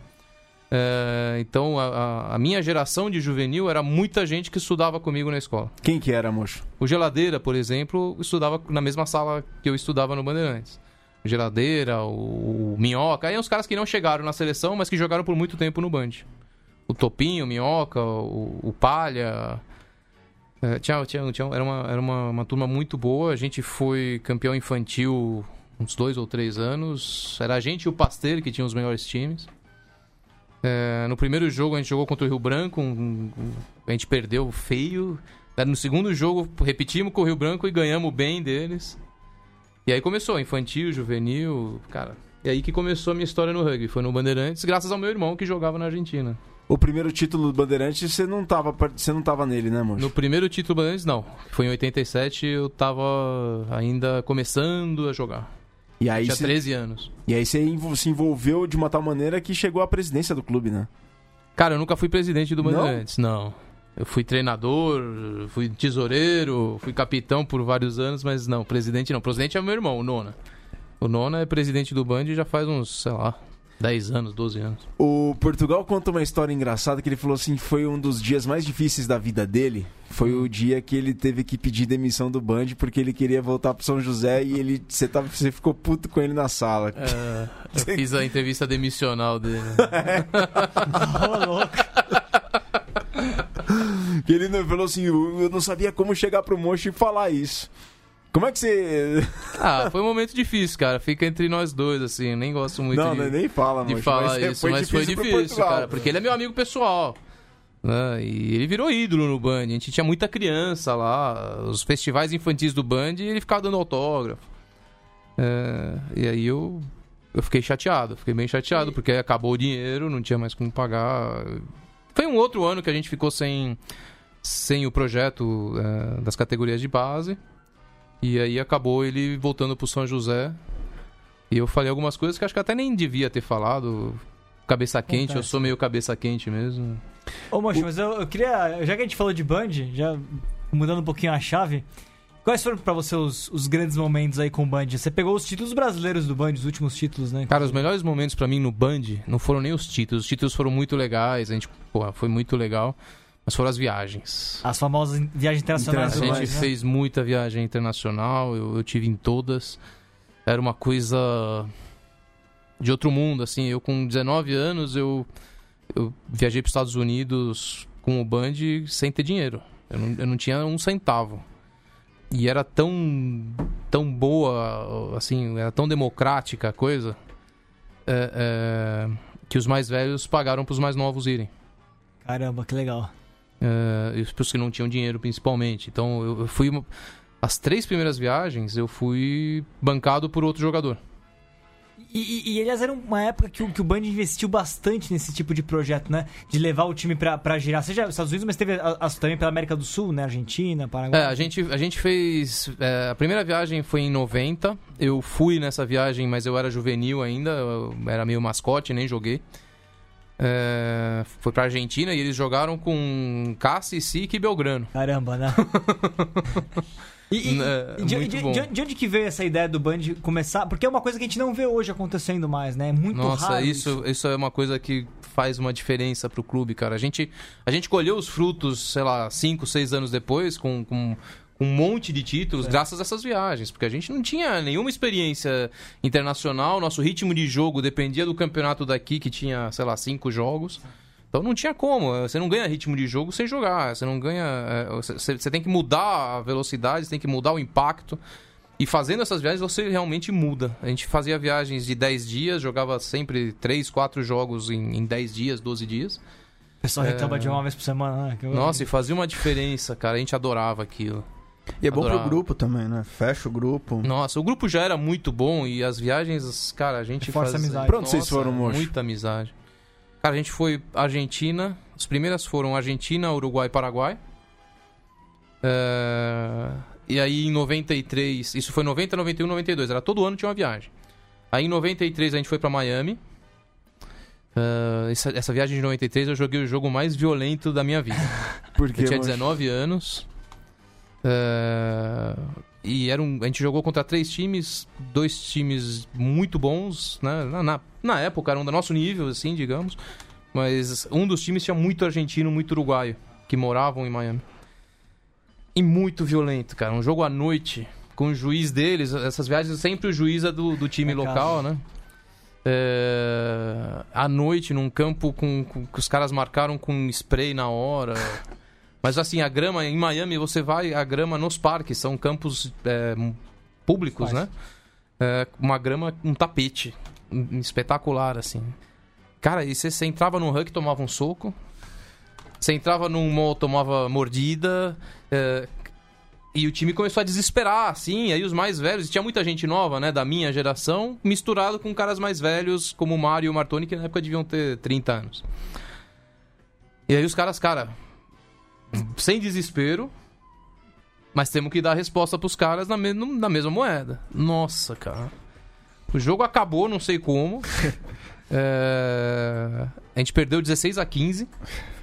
Eh, então, a, a- minha geração de juvenil era muita gente que estudava comigo na escola. Quem que era, Mocho? O Geladeira, por exemplo, estudava na mesma sala que eu estudava no Bandeirantes. O Geladeira, o, o Minhoca, aí uns caras que não chegaram na seleção, mas que jogaram por muito tempo no Band. O Topinho, o Minhoca, o, o Palha. É, tinha, tinha, tinha- era uma, era uma, uma turma muito boa. A gente foi campeão infantil uns dois ou três anos. Era a gente e o Pasteur que tinham os melhores times. É, no primeiro jogo a gente jogou contra o Rio Branco, um- um- a gente perdeu feio. No segundo jogo repetimos com o Rio Branco e ganhamos bem deles. E aí começou, infantil, juvenil, cara. E aí que começou a minha história no rugby. Foi no Bandeirantes, graças ao meu irmão que jogava na Argentina. O primeiro título do Bandeirante, você não tava, você não tava nele, né, Mocho? No primeiro título Bandeirantes, não. Foi em 87, eu tava ainda começando a jogar. E aí, Tinha você, 13 anos. e aí você se envolveu de uma tal maneira que chegou à presidência do clube, né? Cara, eu nunca fui presidente do Não? Bandeirantes, não. Eu fui treinador, fui tesoureiro, fui capitão por vários anos, mas não, presidente não. Presidente é meu irmão, o Nona. O Nona é presidente do Band já faz uns, sei lá, 10 anos, 12 anos. O Portugal conta uma história engraçada que ele falou assim, foi um dos dias mais difíceis da vida dele. Foi o dia que ele teve que pedir demissão do Band porque ele queria voltar pro São José e ele você tava, você ficou puto com ele na sala. É, eu fiz a entrevista demissional dele. Louco. Que ele não- falou assim, eu eu não sabia como chegar pro Mocho e falar isso. Como é que você Ah, foi um momento difícil, cara. Fica entre nós dois, assim. Eu nem gosto muito Não, de, nem fala, de Mocho, falar mas é- isso, mas foi difícil, Portugal. cara. Porque ele é meu amigo pessoal. né? E ele virou ídolo no Band. A gente tinha muita criança lá, os festivais infantis do Band, e ele ficava dando autógrafo. É, e aí eu, eu fiquei chateado, fiquei bem chateado, porque acabou o dinheiro, não tinha mais como pagar. Foi um outro ano que a gente ficou sem, sem o projeto é, das categorias de base. E aí acabou ele voltando pro São José. E eu falei algumas coisas que acho que até nem devia ter falado. Cabeça quente, eu Acontece. sou meio cabeça quente mesmo. Ô, Mocho, mas eu, eu queria. Já que a gente falou de Band, já mudando um pouquinho a chave, quais foram pra você os, os grandes momentos aí com o Band? Você pegou os títulos brasileiros do Band, os últimos títulos, né? Cara, os melhores momentos pra mim no Band não foram nem os títulos. Os títulos foram muito legais, a gente, porra, foi muito legal. Mas foram as viagens. As famosas viagens internacionais A gente né? fez muita viagem internacional, eu, eu tive em todas. Era uma coisa de outro mundo, assim. Eu com 19 anos, eu, eu viajei para os Estados Unidos com o Band sem ter dinheiro. Eu não, eu não tinha um centavo. E era tão, tão boa, assim, era tão democrática a coisa, é, é, que os mais velhos pagaram para os mais novos irem. Caramba, que legal. É, e os pessoas que não tinham dinheiro, principalmente. Então, eu, eu fui. uma- As três primeiras viagens, eu fui bancado por outro jogador. E, e, e, aliás, era uma época que o, que o Band investiu bastante nesse tipo de projeto, né? De levar o time pra, pra girar. Seja nos Estados Unidos, mas teve a- as também pela América do Sul, né? Argentina, Paraguai. É, a gente, a gente fez. é, a primeira viagem foi em 90. Eu fui nessa viagem, mas eu era juvenil ainda. Eu era meio mascote, nem joguei. É, foi pra Argentina e eles jogaram com Cassi, Sique e Belgrano. Caramba, né? E, É, e de, de- de- de onde que veio essa ideia do Band começar? Porque é uma coisa que a gente não vê hoje acontecendo mais, né? É muito Nossa, raro. isso, isso é uma coisa que faz uma diferença pro clube, cara. A gente, a gente colheu os frutos, sei lá, 5, 6 anos depois, com, com um monte de títulos, graças a essas viagens. Porque a gente não tinha nenhuma experiência internacional, nosso ritmo de jogo dependia do campeonato daqui, que tinha, sei lá, cinco jogos. Então não tinha como, você não ganha ritmo de jogo sem jogar, você não ganha. é, Você, você tem que mudar a velocidade, você tem que mudar o impacto. E fazendo essas viagens você realmente muda. A gente fazia viagens de 10 dias, jogava sempre 3, 4 jogos em, em 10 dias, 12 dias. O pessoal reclama de uma vez por semana, né? Eu- Nossa, e fazia uma diferença, cara. A gente adorava aquilo. E é bom Adorava. pro grupo também, né? Fecha o grupo. Nossa, o grupo já era muito bom e as viagens, cara, a gente Reforça a fazia... amizade. Pra onde vocês Nossa, foram, moço? Muita amizade. Cara, a gente foi Argentina. As primeiras foram Argentina, Uruguai e Paraguai. É, E aí em 93, isso foi 90, 91, 92, era todo ano tinha uma viagem. Aí em 93 a gente foi pra Miami. É, essa, essa viagem de 93 eu joguei o jogo mais violento da minha vida. Porque Eu tinha 19 anos. É, E era um, a gente jogou contra três times, dois times muito bons, né? Na, na, na época eram do nosso nível, assim, digamos. Mas um dos times tinha muito argentino, muito uruguaio, que moravam em Miami. E muito violento, cara. Um jogo à noite, com o juiz deles. Essas viagens sempre o juiz é do, do time É, local, né? É, à noite, num campo com, com- que os caras marcaram com spray na hora. Mas assim, a grama em Miami, você vai, a grama nos parques, são campos é, públicos, Quais? né? É, uma grama, um tapete. espetacular, assim. Cara, e você, você entrava no rugby, tomava um soco. Você entrava num mall, tomava mordida. é, e o time começou a desesperar, assim. Aí os mais velhos, e tinha muita gente nova, né, da minha geração, misturado com caras mais velhos, como o Mário e o Martoni, que na época deviam ter 30 anos. E aí os caras, cara, sem desespero, mas temos que dar resposta pros caras na, me- na mesma moeda. Nossa, cara. O jogo acabou, não sei como. É, A gente perdeu 16 a 15.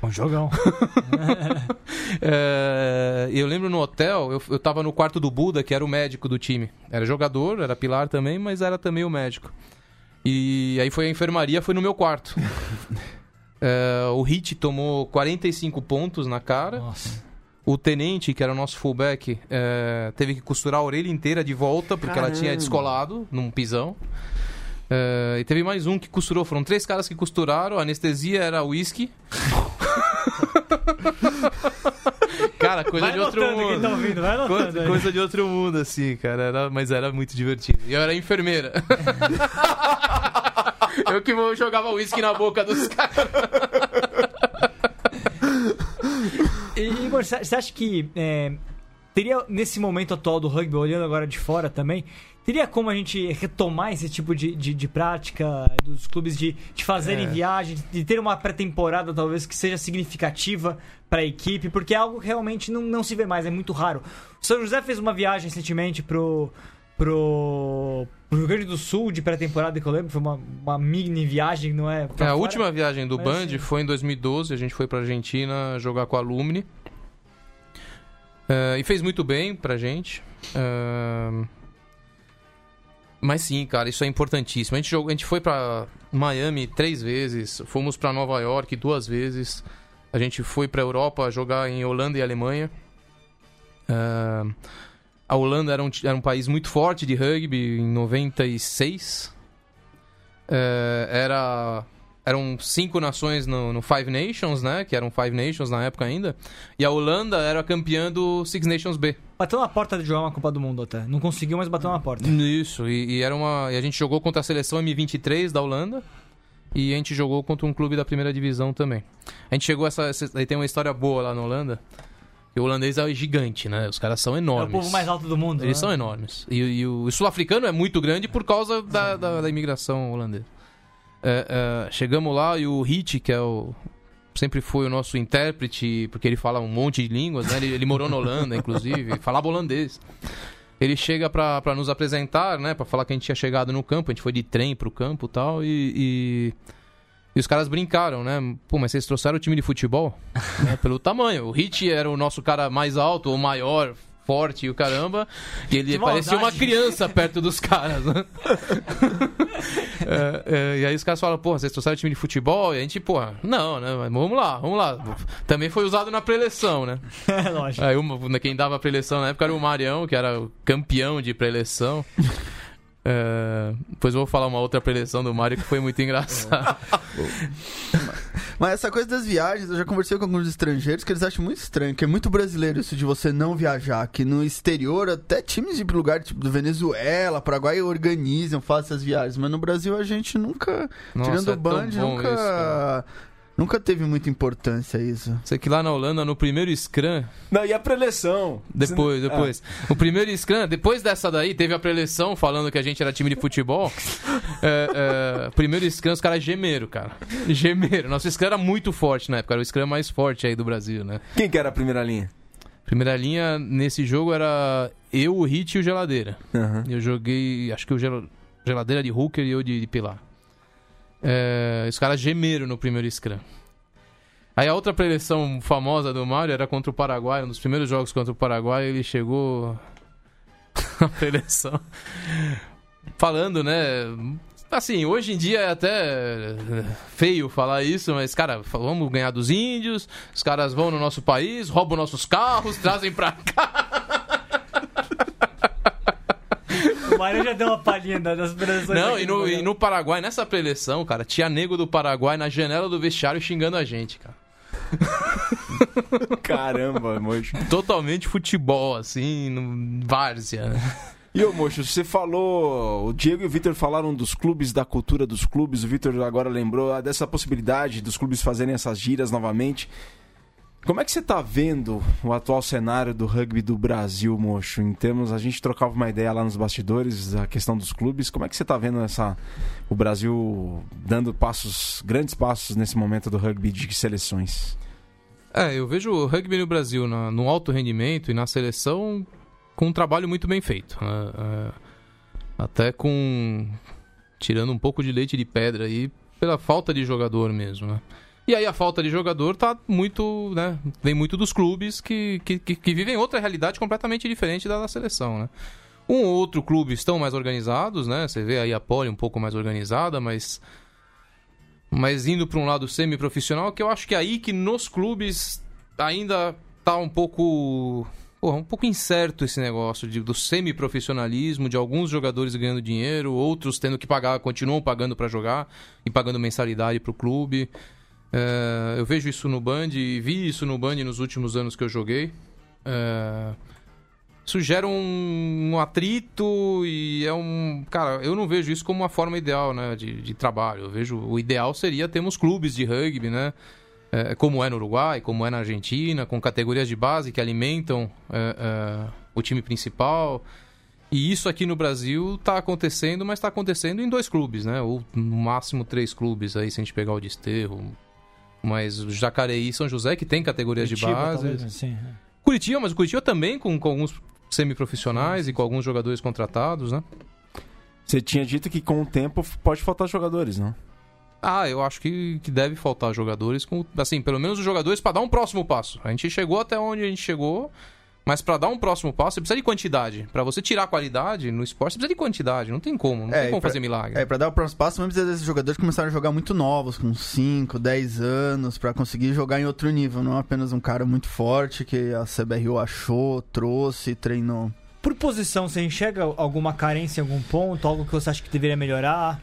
Um jogão. É, Eu lembro no hotel, eu, eu tava no quarto do Buda, que era o médico do time. Era jogador, era pilar também, mas era também o médico. E aí foi a enfermaria, foi no meu quarto. É, o Hit tomou 45 pontos na cara. Nossa. O tenente, que era o nosso fullback, é, teve que costurar a orelha inteira de volta, porque ela tinha Caramba. descolado num pisão. É, e teve mais um que costurou. Foram três caras que costuraram. A anestesia era whisky. Cara, coisa vai de outro quem mundo. tá ouvindo. Coisa, coisa de outro mundo, assim, cara. Era, mas era muito divertido. E eu era enfermeira. eu que jogava uísque na boca dos caras. Mano, você você acha que é, teria, nesse momento atual do rugby, olhando agora de fora também, teria como a gente retomar esse tipo de, de, de prática dos clubes de, de fazerem É. viagens, de ter uma pré-temporada talvez que seja significativa para a equipe, porque é algo que realmente não, não se vê mais, é muito raro. O São José fez uma viagem recentemente pro. Pro, pro Rio Grande do Sul de pré-temporada que eu lembro, foi uma, uma mini viagem, não é? É, a última viagem do Band assim- foi em 2012, a gente foi pra Argentina jogar com a Alumni. É, e fez muito bem pra gente. É, Mas sim, cara, isso é importantíssimo. A gente, jogou, a gente foi pra Miami três vezes, fomos pra Nova York duas vezes, a gente foi pra Europa jogar em Holanda e Alemanha. É, A Holanda era um, era um país muito forte de rugby em 96. É, era eram cinco nações no, no Five Nations, né? Que eram Five Nations na época ainda. E a Holanda era campeã do Six Nations B. Bateu na porta de jogar uma Copa do Mundo até. Não conseguiu, mas bateu na porta. Isso, e, e era uma. E a gente jogou contra a seleção M23 da Holanda. E a gente jogou contra um clube da primeira divisão também. A gente chegou a essa. essa aí tem uma história boa lá na Holanda. E o holandês é gigante, né? Os caras são É o enormes. povo mais alto do mundo. Eles né? são enormes. E, e o, sul-africano é muito grande por causa da, da, da imigração holandesa. É, é, chegamos lá e o Hit, que é o. Sempre foi o nosso intérprete, porque ele fala um monte de línguas, né? Ele, ele morou na Holanda, inclusive, falava holandês. Ele chega pra nos apresentar, né? Pra falar que a gente tinha chegado no campo, a gente foi de trem pro campo e tal, e. e... Os caras brincaram, né? Pô, mas vocês trouxeram o time de futebol? Né? Pelo tamanho. O Hit era o nosso cara mais alto, ou maior, forte e o caramba. E ele parecia uma criança perto dos caras, né? É, é, e aí os caras falam, porra, vocês trouxeram o time de futebol? E a gente, porra, não, né? Mas vamos lá, vamos lá. Também foi usado na preleção, né? É, lógico. Aí uma, quem dava preleção na época era o Marião, que era o campeão de preleção. É, depois eu vou falar uma outra preleção do Mário que foi muito engraçada. Mas essa coisa das viagens, eu já conversei com alguns estrangeiros que eles acham muito estranho, que é muito brasileiro isso de você não viajar, que no exterior até times de lugar tipo do Venezuela, Paraguai organizam, fazem essas viagens, mas no Brasil a gente nunca, Nossa, tirando é o Band, nunca isso. Nunca teve muita importância isso. Sei que lá na Holanda, no primeiro Scrum, Não, e a preleção? depois, depois. O primeiro Scrum, depois dessa daí, teve a preleção falando que a gente era time de futebol. É, é, primeiro Scrum, os caras gemeram, cara. Gemeram. Nosso Scrum era muito forte na época, era o Scrum mais forte aí do Brasil, né? Quem que era a primeira linha? Primeira linha nesse jogo era eu, o Hit e o Geladeira. Aham. Eu joguei, acho que o Gel- Geladeira de Hooker e eu de, de Pilar. É, os caras gemeram no primeiro Scrum. Aí a outra preleção famosa do Mario era contra o Paraguai, um dos primeiros jogos contra o Paraguai, ele chegou na preleção falando, né? Assim, hoje em dia é até feio falar isso, mas, cara, vamos ganhar dos índios, os caras vão no nosso país, roubam nossos carros, trazem pra cá. O Mário já deu uma palhinha da- das preleções. Não, e no, e no Paraguai, nessa preleção, cara, tinha nego do Paraguai na janela do vestiário xingando a gente, cara. Caramba, moço. Totalmente futebol, assim, no várzea, né? E ô, moço, você falou. O Diego e o Vitor falaram dos clubes, da cultura dos clubes. O Vitor agora lembrou ah, dessa possibilidade dos clubes fazerem essas giras novamente. Como é que você tá vendo o atual cenário do rugby do Brasil, moço? Em termos, a gente trocava uma ideia lá nos bastidores, a questão dos clubes. Como é que você tá vendo essa o Brasil dando passos, grandes passos nesse momento do rugby de seleções? É, eu vejo o rugby no Brasil na- no alto rendimento e na seleção com um trabalho muito bem feito. né? É, até com. tirando um pouco de leite de pedra aí, pela falta de jogador mesmo, né? E aí a falta de jogador tá muito, né? Vem muito dos clubes que, que, que, vivem outra realidade completamente diferente da da seleção, né? Um ou outro clube estão mais organizados, né? Você vê aí a Poli um pouco mais organizada, mas mas indo para um lado semi-profissional, que eu acho que é aí que nos clubes ainda tá um pouco porra, um pouco incerto esse negócio de, do semi-profissionalismo, de alguns jogadores ganhando dinheiro, outros tendo que pagar, continuam pagando para jogar e pagando mensalidade para o clube. É, eu vejo isso no Band e vi isso no Band nos últimos anos que eu joguei. É, isso gera um, um atrito e é um. Cara, eu não vejo isso como uma forma ideal né, de, de trabalho. Eu vejo o ideal seria termos clubes de rugby, né? é, como é no Uruguai, como é na Argentina, com categorias de base que alimentam é, é, o time principal. E isso aqui no Brasil está acontecendo, mas está acontecendo em dois clubes, né? Ou no máximo três clubes aí, se a gente pegar o Desterro. Mas o Jacareí e São José, que tem categorias de Curitiba, base. talvez, assim, é. Curitiba, mas o Curitiba também com, com alguns semiprofissionais e com alguns jogadores contratados, né? Você tinha dito que com o tempo pode faltar jogadores, não? Ah, eu acho que, que deve faltar jogadores, com, assim, pelo menos os jogadores para dar um próximo passo. A gente chegou até onde a gente chegou, mas para dar um próximo passo, você precisa de quantidade. Para você tirar a qualidade no esporte, você precisa de quantidade. Não tem como, não É, tem como pra- fazer milagre. É, pra dar o próximo passo, muitos desses jogadores começaram a jogar muito novos, com 5, 10 anos, pra conseguir jogar em outro nível. Não apenas um cara muito forte que a CBRU achou, trouxe, treinou. Por posição, você enxerga alguma carência em algum ponto? Algo que você acha que deveria melhorar?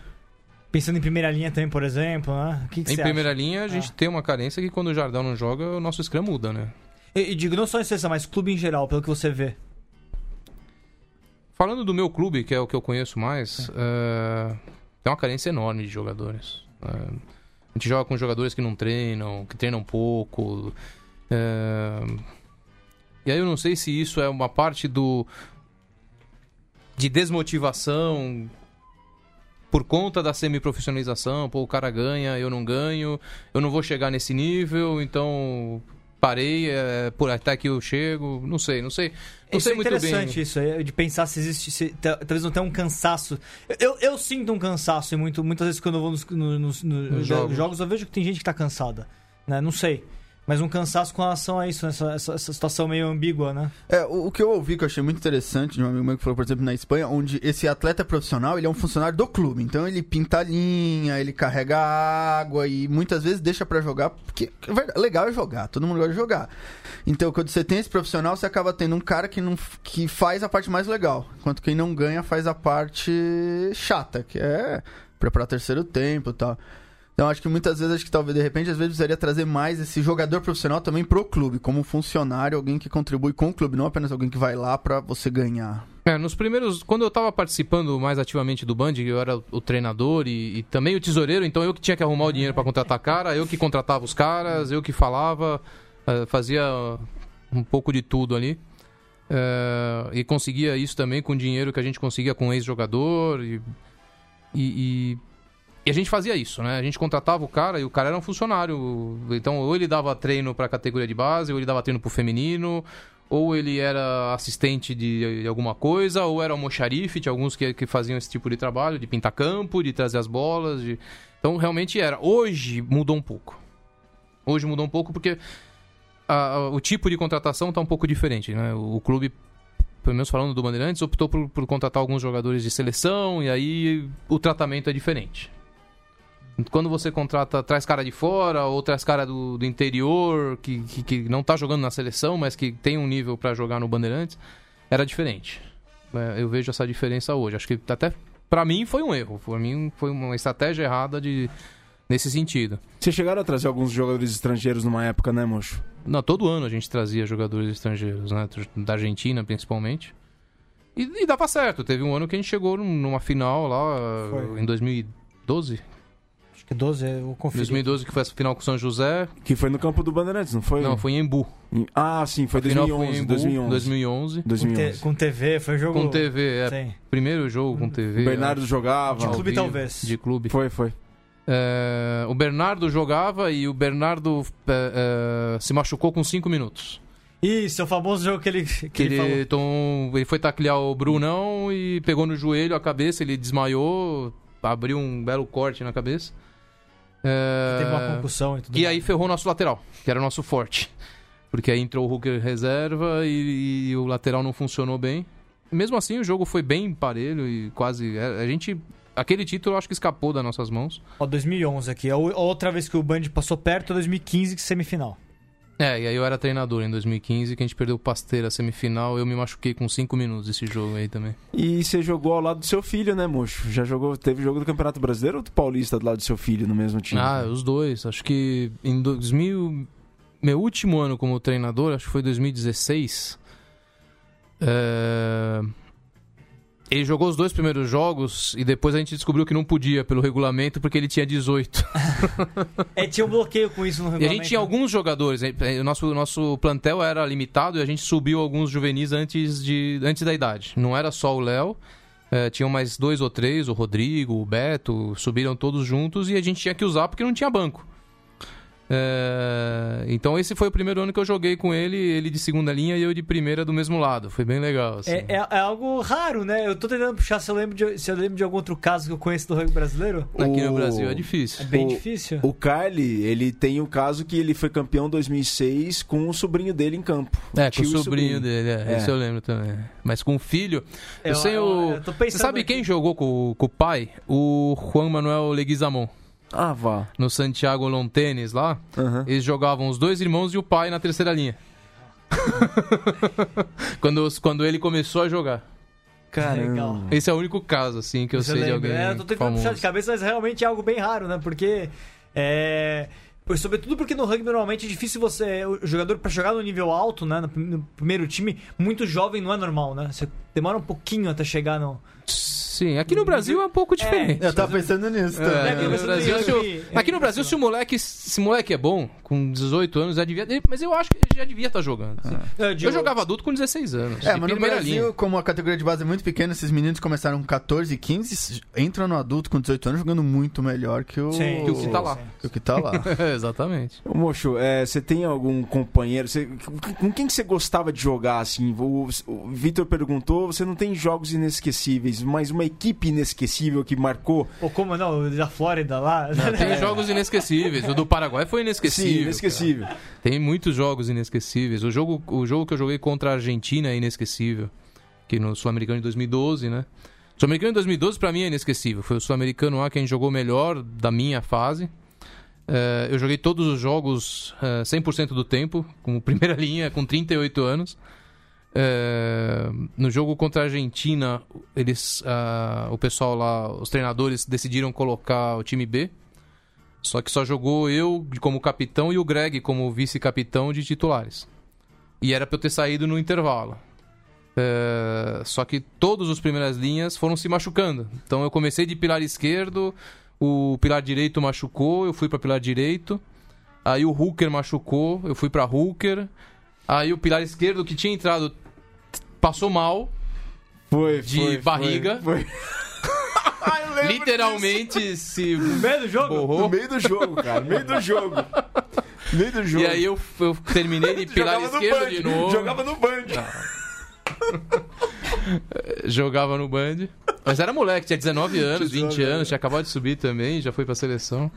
Pensando em primeira linha também, por exemplo, né? O que, que Em você primeira acha? linha, a gente Ah. tem uma carência que quando o Jardão não joga, o nosso scrum muda, né? E, e digo, não só em seleção, mas clube em geral, pelo que você vê. Falando do meu clube, que é o que eu conheço mais, é, tem uma carência enorme de jogadores. É, a gente joga com jogadores que não treinam, que treinam pouco. é, e aí eu não sei se isso é uma parte do de desmotivação por conta da semiprofissionalização. Pô, o cara ganha, eu não ganho, eu não vou chegar nesse nível, então parei, é, por até que eu chego. Não sei, não sei. Não isso sei é muito interessante, bem. isso, é, de pensar se existe. se- ta- talvez não tenha um cansaço. Eu, eu sinto um cansaço e muito, muitas vezes quando eu vou nos, no- nos- no- Nos jogos. jogos, eu vejo que tem gente que tá cansada. Né? Não sei. Mas um cansaço com relação a isso, essa, essa, situação meio ambígua, né? É, o, o que eu ouvi que eu achei muito interessante de um amigo meu que falou, por exemplo, na Espanha, onde esse atleta profissional, ele é um funcionário do clube. Então ele pinta a linha, ele carrega água e muitas vezes deixa pra jogar, porque é verdade, legal é jogar, todo mundo gosta de jogar. Então quando você tem esse profissional, você acaba tendo um cara que, não, que faz a parte mais legal, enquanto quem não ganha faz a parte chata, que é preparar terceiro tempo e tal. Então acho que muitas vezes, acho que talvez de repente, às vezes precisaria trazer mais esse jogador profissional também pro clube, como funcionário, alguém que contribui com o clube, não apenas alguém que vai lá pra você ganhar. É, nos primeiros. Quando eu tava participando mais ativamente do Band, eu era o treinador e, e também o tesoureiro, então eu que tinha que arrumar o dinheiro pra contratar cara, eu que contratava os caras, eu que falava, eh, fazia um pouco de tudo ali. Eh, e conseguia isso também com dinheiro que a gente conseguia com ex-jogador. E, e, e- e a gente fazia isso, né? A gente contratava o cara e o cara era um funcionário. Então, ou ele dava treino pra categoria de base, ou ele dava treino pro feminino, ou ele era assistente de, de alguma coisa, ou era almoxarife, tinha alguns que, que faziam esse tipo de trabalho, de pintar campo, de trazer as bolas. de- Então, realmente era. Hoje mudou um pouco. Hoje mudou um pouco porque a- a- o tipo de contratação está um pouco diferente, né? O, o clube, pelo menos falando do Bandeirantes, optou por, por contratar alguns jogadores de seleção e aí o tratamento é diferente. Quando você contrata, traz cara de fora ou traz cara do, do interior que, que, que não tá jogando na seleção, mas que tem um nível para jogar no Bandeirantes, era diferente. É, eu vejo essa diferença hoje. Acho que até para mim foi um erro. Para mim foi uma estratégia errada de nesse sentido. Vocês chegaram a trazer alguns jogadores estrangeiros numa época, né, mocho? Não, todo ano a gente trazia jogadores estrangeiros, né? Da Argentina, principalmente. E, e dava certo. Teve um ano que a gente chegou num- numa final lá Foi. em 2012. Que 12, eu confio. 2012 que foi a final com o São José. Que foi no campo do Bandeirantes, não foi? Não, foi em Embu. Em- Ah, sim, foi A final 2011, foi em Embu, 2011. 2011. Com, 2011. T- com TV, foi jogo. Com TV, é. Sim. Primeiro jogo com TV. O Bernardo acho, jogava. De clube, talvez. De clube. Foi, foi. É, o Bernardo jogava e o Bernardo é, é, se machucou com 5 minutos. Isso, é o famoso jogo que ele, que Que ele, ele, falou. tom- ele foi taclear o Brunão e pegou no joelho a cabeça, ele desmaiou, abriu um belo corte na cabeça. É, Teve uma concussão e tudo E aí ferrou o nosso lateral, que era o nosso forte. Porque aí entrou o Hooker reserva e, e o lateral não funcionou bem. Mesmo assim, o jogo foi bem parelho e quase. A a gente. Aquele título eu acho que escapou das nossas mãos. Ó, 2011 aqui. A outra vez que o Band passou perto é 2015, que semifinal. É, e aí eu era treinador em 2015, que a gente perdeu o Pasteira semifinal. Eu me machuquei com 5 minutos esse jogo aí também. E você jogou ao lado do seu filho, né, mocho? Já jogou, teve jogo do Campeonato Brasileiro ou do Paulista do lado do seu filho no mesmo time? Ah, os dois. Acho que em 2000. Meu último ano como treinador, acho que foi 2016. é, Ele jogou os dois primeiros jogos e depois a gente descobriu que não podia pelo regulamento porque ele tinha 18. É, tinha um bloqueio com isso no E a regulamento. gente tinha alguns jogadores, o nosso, nosso plantel era limitado e a gente subiu alguns juvenis antes, de, antes da idade. Não era só o Léo, eh, tinham mais dois ou três, o Rodrigo, o Beto, subiram todos juntos e a gente tinha que usar porque não tinha banco. Eh, então esse foi o primeiro ano que eu joguei com ele, ele de segunda linha e eu de primeira do mesmo lado. Foi bem legal. assim. É, é- é algo raro, né? Eu tô tentando puxar se eu lembro de, se eu lembro de algum outro caso que eu conheço do rugby brasileiro. Aqui no Brasil é É difícil. bem O- difícil. O Carly, ele tem o caso que ele foi campeão em 2006 com o sobrinho dele em campo. É, com o e sobrinho dele, é, É. isso eu lembro também. Mas com o filho. Eu, Eu- sei eu- o. eu tô pensando Você sabe aqui. quem jogou com, com o pai? O Juan Manuel Leguizamon. Ah, vá. No Santiago Long Tênis lá. Aham. Eles jogavam os dois irmãos e o pai na terceira linha. quando, quando ele começou a jogar. Caramba. Legal. Esse é o único caso, assim, que eu Você sei de lembra? alguém. É, eu tô tentando famoso. puxar de cabeça, mas realmente é algo bem raro, né? Porque. É. Sobretudo porque no rugby normalmente é difícil você. O jogador pra jogar no nível alto, né? No primeiro time, muito jovem não é normal, né? Você demora um pouquinho até chegar no. Sim, aqui no Brasil é um pouco diferente. Eu tava pensando nisso É, também. É, aqui, no no Brasil, se o, rugby- aqui no Brasil, se o moleque, se o moleque é bom, com 18 anos, já devia. Mas eu acho que ele já devia estar jogando. assim. Eu, digo- Eu jogava adulto com 16 anos. É, mas no Brasil, linha. como a categoria de base é muito pequena, esses meninos começaram com 14, 15, entram no adulto com 18 anos jogando muito melhor que o, Sim, Que o que tá lá. o que tá lá. Exatamente. Ô, Mocho, é, você tem algum companheiro? você- com quem que você gostava de jogar assim? O, o Vitor perguntou, você não tem jogos inesquecíveis, mas uma equipe inesquecível que marcou? Ou como não, o da Flórida lá. Tem jogos inesquecíveis. O do Paraguai foi inesquecível. Sim, inesquecível. cara. Tem muitos jogos inesquecíveis. O jogo, o jogo que eu joguei contra a Argentina é inesquecível. Que no Sul-Americano de 2012, né? O Sul-Americano de 2012 pra mim é inesquecível. Foi o Sul-Americano lá quem jogou melhor da minha fase. É, eu joguei todos os jogos é, 100% do tempo, como primeira linha, com 38 anos. É, no jogo contra a Argentina, eles, ah, o pessoal lá, os treinadores decidiram colocar o time B. Só que só jogou eu como capitão e o Greg como vice-capitão de titulares. E era pra eu ter saído no intervalo. É, só que todas as primeiras linhas foram se machucando. Então eu comecei de pilar esquerdo, o pilar direito machucou, eu fui pra pilar direito. Aí o Hooker machucou, eu fui pra Hooker. Aí o pilar esquerdo que tinha entrado passou mal, Foi, De foi, barriga. Foi, lembro literalmente se No meio do jogo? disso. No borrou. meio do jogo, cara. No meio do jogo. No meio do jogo. E aí eu, eu terminei de pilar esquerdo de novo. Jogava no Band. Jogava no Band. Mas era moleque, tinha 19 anos, 20 19 anos, tinha acabado de subir também, já foi pra seleção.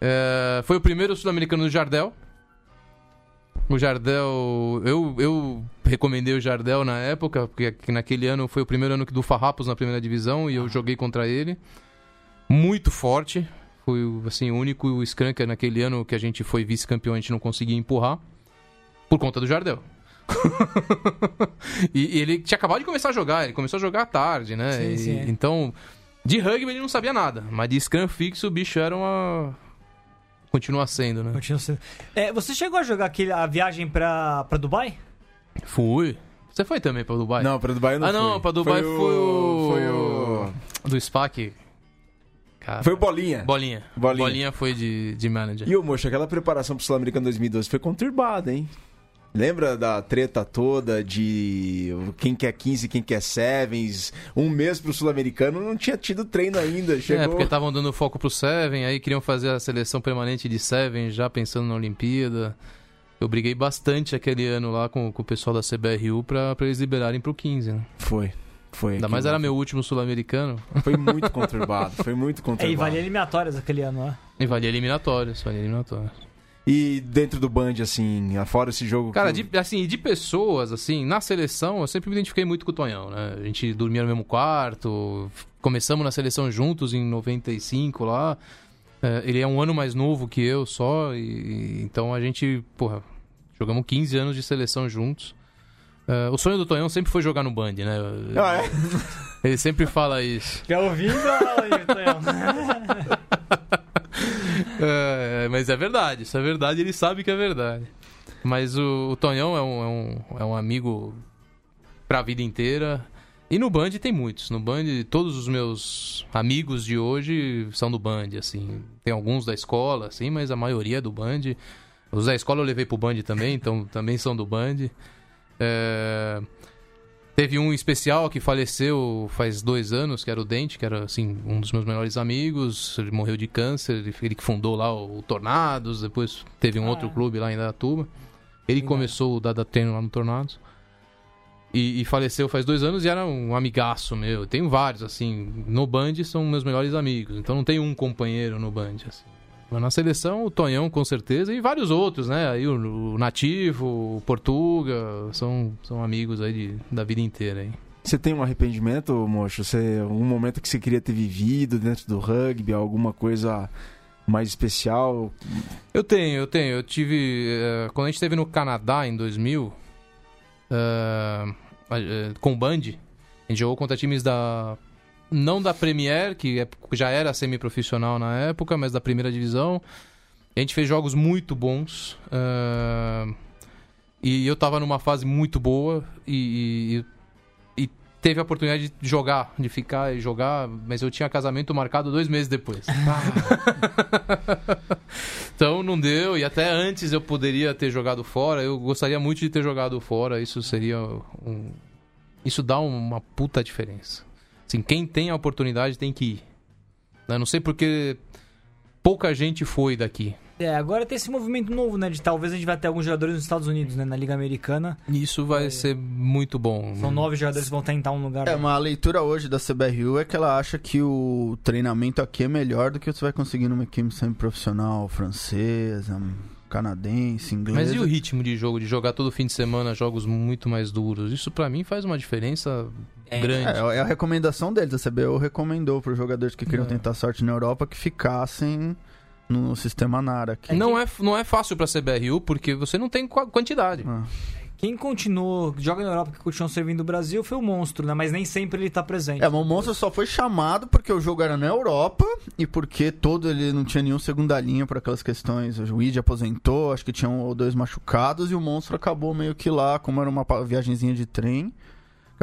É, foi o primeiro sul-americano do Jardel. O Jardel. Eu, eu recomendei o Jardel na época, porque naquele ano foi o primeiro ano do Farrapos na primeira divisão e eu joguei contra ele. Muito forte. Foi assim, o único Skanker naquele ano que a gente foi vice-campeão, a gente não conseguia empurrar. Por conta do Jardel. e, e ele tinha acabado de começar a jogar, ele começou a jogar à tarde, né? Sim, E- sim, é. Então, de rugby ele não sabia nada, mas de scrum fixo o bicho era uma. Continua sendo, né? Continua sendo. É, você chegou a jogar aquele, a viagem pra Dubai? Fui. Você foi também pra Dubai? Não, pra Dubai eu não ah, não, fui. pra Dubai foi o. Foi o... Do SPAC. Cara. Foi o Bolinha. Bolinha. Bolinha. Bolinha foi de, de manager. E o Mocho, aquela preparação pro Sul-Americano 2012 foi conturbada, hein? Lembra da treta toda de quem quer 15, quem quer sevens? Um mês pro Sul-Americano não tinha tido treino ainda. Chegou... É, porque estavam dando foco pro Seven, aí queriam fazer a seleção permanente de Seven, já pensando na Olimpíada. Eu briguei bastante aquele ano lá com, com o pessoal da CBRU pra, pra eles liberarem pro 15, né? Foi. Foi. Ainda mais era meu último sul-americano. Foi muito conturbado. Foi muito É, conturbado. e valia eliminatórias aquele ano, né? E valia eliminatórios, valia eliminatórios. E dentro do Band, assim, afora esse jogo. Cara, que- de, assim, de pessoas, assim, na seleção, eu sempre me identifiquei muito com o Tonhão, né? A gente dormia no mesmo quarto, começamos na seleção juntos em 95 lá. É, ele é um ano mais novo que eu só, e então a gente, porra, jogamos 15 anos de seleção juntos. É, o sonho do Tonhão sempre foi jogar no Band, né? Ah, é? Ele sempre fala isso. Já ouvindo? Olha, Tonhão. É, mas é verdade, isso é verdade, ele sabe que é verdade. Mas o, o Tonhão é um, é, um, é um amigo pra vida inteira. E no Band tem muitos. No Band, todos os meus amigos de hoje são do Band, assim. Tem alguns da escola, assim, mas a maioria é do Band. Os da escola eu levei pro Band também, então também são do Band. É, Teve um especial que faleceu faz dois anos, que era o Dente, que era assim, um dos meus melhores amigos. Ele morreu de câncer, ele, que fundou lá o Tornados, depois teve um Ah. outro clube lá em Datuba. Ele Legal. começou o Dada Treino lá no Tornados. E, e faleceu faz dois anos e era um amigaço meu. Eu tenho vários, assim. No Band são meus melhores amigos. Então não tem um companheiro no Band, assim. Mas na seleção, o Tonhão, com certeza, e vários outros, né? Aí o, o Nativo, o Portuga, são, são amigos aí de- da vida inteira aí. Você tem um arrependimento, Mocho? Você, um momento que você queria ter vivido dentro do rugby, alguma coisa mais especial? Eu tenho, eu tenho. Eu tive. eh, quando a gente esteve no Canadá em 2000, eh, a- eh, com o Band, a gente jogou contra times da. Não da Premier, que é- já era semi-profissional na época, mas da primeira divisão. A gente fez jogos muito bons. eh, e eu tava numa fase muito boa e, e, e teve a oportunidade de jogar, de ficar e jogar, mas eu tinha casamento marcado dois meses depois. então não deu, e até antes eu poderia ter jogado fora. Eu gostaria muito de ter jogado fora, isso seria um. Isso dá uma puta diferença. Assim, quem tem a oportunidade tem que ir. Eu não sei porque pouca gente foi daqui. É, agora tem esse movimento novo, né? De talvez a gente vai ter alguns jogadores nos Estados Unidos, né? Na Liga Americana. Isso vai ser muito bom. São nove jogadores que vão tentar um lugar. É, uma leitura hoje da CBRU é que ela acha que o treinamento aqui é melhor do que você vai conseguir numa equipe semi-profissional francesa, canadense, inglesa. Mas e o ritmo de jogo, de jogar todo fim de semana jogos muito mais duros? Isso pra mim faz uma diferença É. grande. É, é a recomendação deles. A CBU recomendou para os jogadores que queriam É. tentar sorte na Europa que ficassem no sistema NARA aqui. não, é, não é fácil pra CBRU porque você não tem qua- quantidade. Ah. Quem continuou, joga na Europa, que continuou servindo o Brasil, foi o Monstro, né? Mas nem sempre ele tá presente. É, o Monstro só foi chamado porque o jogo era na Europa e porque todo ele não tinha nenhum segunda linha para aquelas questões. O Id aposentou, acho que tinha um ou dois machucados e o Monstro acabou meio que lá, como era uma viagenzinha de trem,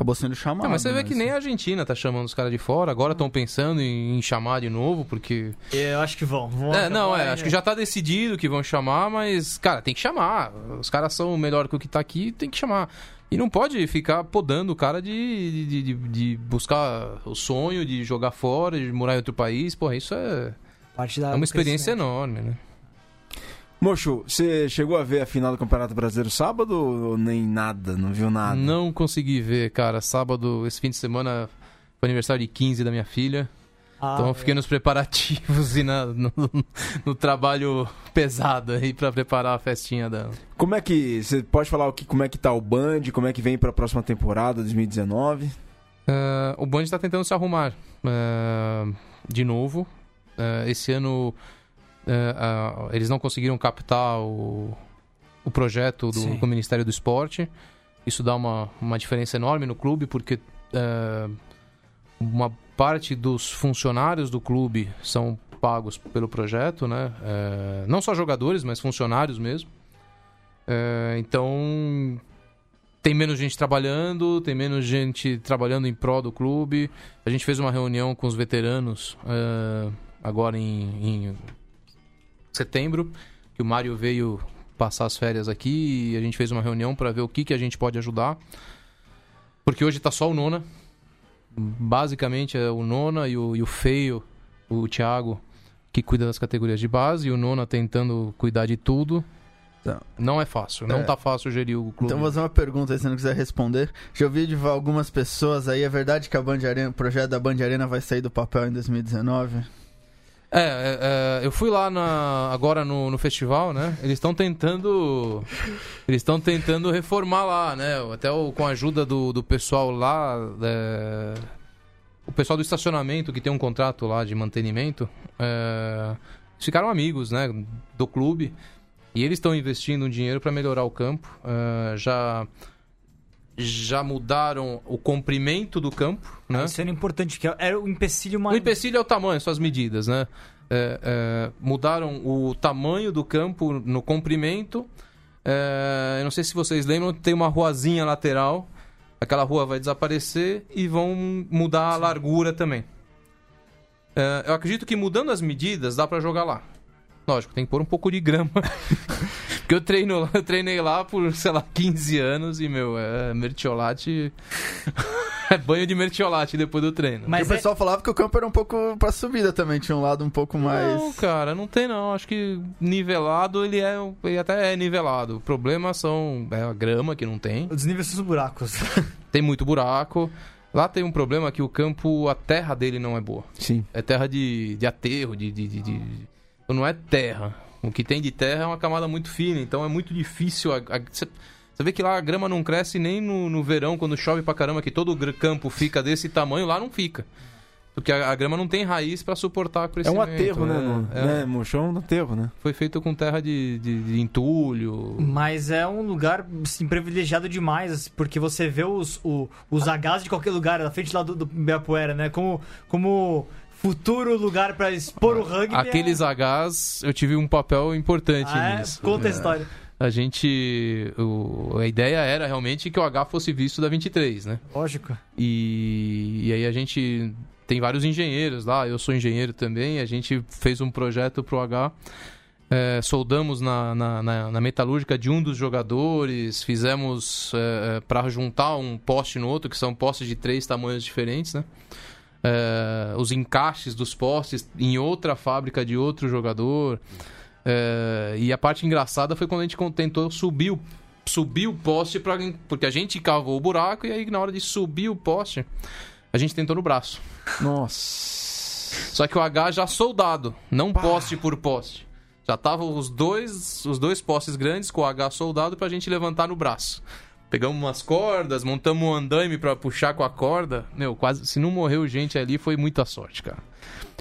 acabou sendo chamado. Não, mas você vê que nem a Argentina tá chamando os caras de fora, agora estão pensando em, em chamar de novo, porque. Eu acho que vão. vão É, não, acabar, é, acho que já tá decidido que vão chamar, mas, cara, tem que chamar. Os caras são melhor que o que tá aqui, tem que chamar. E não pode ficar podando o cara de, de, de- de buscar o sonho de jogar fora, de morar em outro país. Porra, isso é, Parte da- é uma experiência enorme, né? Mocho, você chegou a ver a final do Campeonato Brasileiro sábado ou nem nada? Não viu nada? Não consegui ver, cara. Sábado, esse fim de semana, foi aniversário de 15 da minha filha. Ah, Então eu fiquei nos preparativos e na- no, no trabalho pesado aí pra preparar a festinha dela. Como é que. Você pode falar o que, como é que tá o Band, como é que vem pra próxima temporada, 2019? É, o Band tá tentando se arrumar é, de novo. É, esse ano a- eles não conseguiram captar o, o projeto do, Sim. do Ministério do Esporte. Isso dá uma, uma diferença enorme no clube, porque é, uma parte dos funcionários do clube são pagos pelo projeto, né? É, não só jogadores, mas funcionários mesmo. É, então tem menos gente trabalhando, tem menos gente trabalhando em prol do clube. A gente fez uma reunião com os veteranos é, agora em, em setembro, que o Mário veio passar as férias aqui e a gente fez uma reunião para ver o que, que a gente pode ajudar. Porque hoje tá só o Nona. Basicamente é o Nona e o, e o Feio, o Thiago, que cuida das categorias de base, e o Nona tentando cuidar de tudo. Tá. Não é fácil, não É. tá fácil gerir o clube. Então vou fazer uma pergunta aí, se você não quiser responder. Já ouvi de algumas pessoas aí, é verdade que a Band Arena, o projeto da Band Arena vai sair do papel em 2019? É, é, é, eu fui lá na- agora no, no festival, né? Eles estão tentando. Eles estão tentando reformar lá, né? Até o- com a ajuda do, do pessoal lá. é, o pessoal do estacionamento que tem um contrato lá de mantenimento. é, ficaram amigos, né? Do clube. E eles estão investindo um dinheiro para melhorar o campo. é, já. Já mudaram o comprimento do campo, né? Isso era importante, que era o empecilho O mais. empecilho é o tamanho, são as medidas, né? É, é, mudaram o tamanho do campo no comprimento. É, eu não sei se vocês lembram, tem uma ruazinha lateral aquela rua vai desaparecer e vão mudar a largura também. É, eu acredito que mudando as medidas dá pra jogar lá. Lógico, tem que pôr um pouco de grama. Porque eu, treino, eu treinei lá por, sei lá, 15 anos e, meu, é mertiolate. é banho de mertiolate depois do treino. Mas o é- pessoal falava que o campo era um pouco pra subida também, tinha um lado um pouco mais. Não, cara, não tem não. Acho que nivelado ele é. Ele até é nivelado. O problema são é a grama que não tem. Os níveis são os buracos. Tem muito buraco. Lá tem um problema que o campo, a terra dele não é boa. Sim. É terra de, de aterro, de, de, de- de- Não é terra. O que tem de terra é uma camada muito fina, então é muito difícil. a- a- Você você vê que lá a grama não cresce nem no, no verão, quando chove pra caramba, que todo o campo fica desse tamanho, lá não fica. Porque a, a grama não tem raiz pra suportar o É crescimento. um aterro, né? no- É, né? Mochão é um aterro, né? Foi feito com terra de, de, de entulho. Mas é um lugar assim, privilegiado demais, assim, porque você vê os, o- os Hs de qualquer lugar, na frente lá do, do Ibirapuera, né? Como, como futuro lugar pra expor o rugby. Aqueles Hs, eu tive um papel importante é... Ah, é? nisso. Conta a história. A gente. o- a ideia era realmente que o H fosse visto da 23, né? Lógico. E, e aí a gente tem vários engenheiros lá, eu sou engenheiro também, a gente fez um projeto pro H. é, soldamos na, na, na- na metalúrgica de um dos jogadores, fizemos para juntar um poste no outro, que são postes de três tamanhos diferentes, né? É, os encaixes dos postes em outra fábrica de outro jogador. É, e a parte engraçada foi quando a gente tentou subir o, subir o poste, pra, porque a gente cavou o buraco e aí na hora de subir o poste, a gente tentou no braço. Nossa. Só que o H já soldado, não poste por poste. Já estavam os dois, os dois postes grandes com o H soldado pra gente levantar no braço. Pegamos umas cordas, montamos um andaime pra puxar com a corda. Meu, quase. Se não morreu gente ali, foi muita sorte, cara.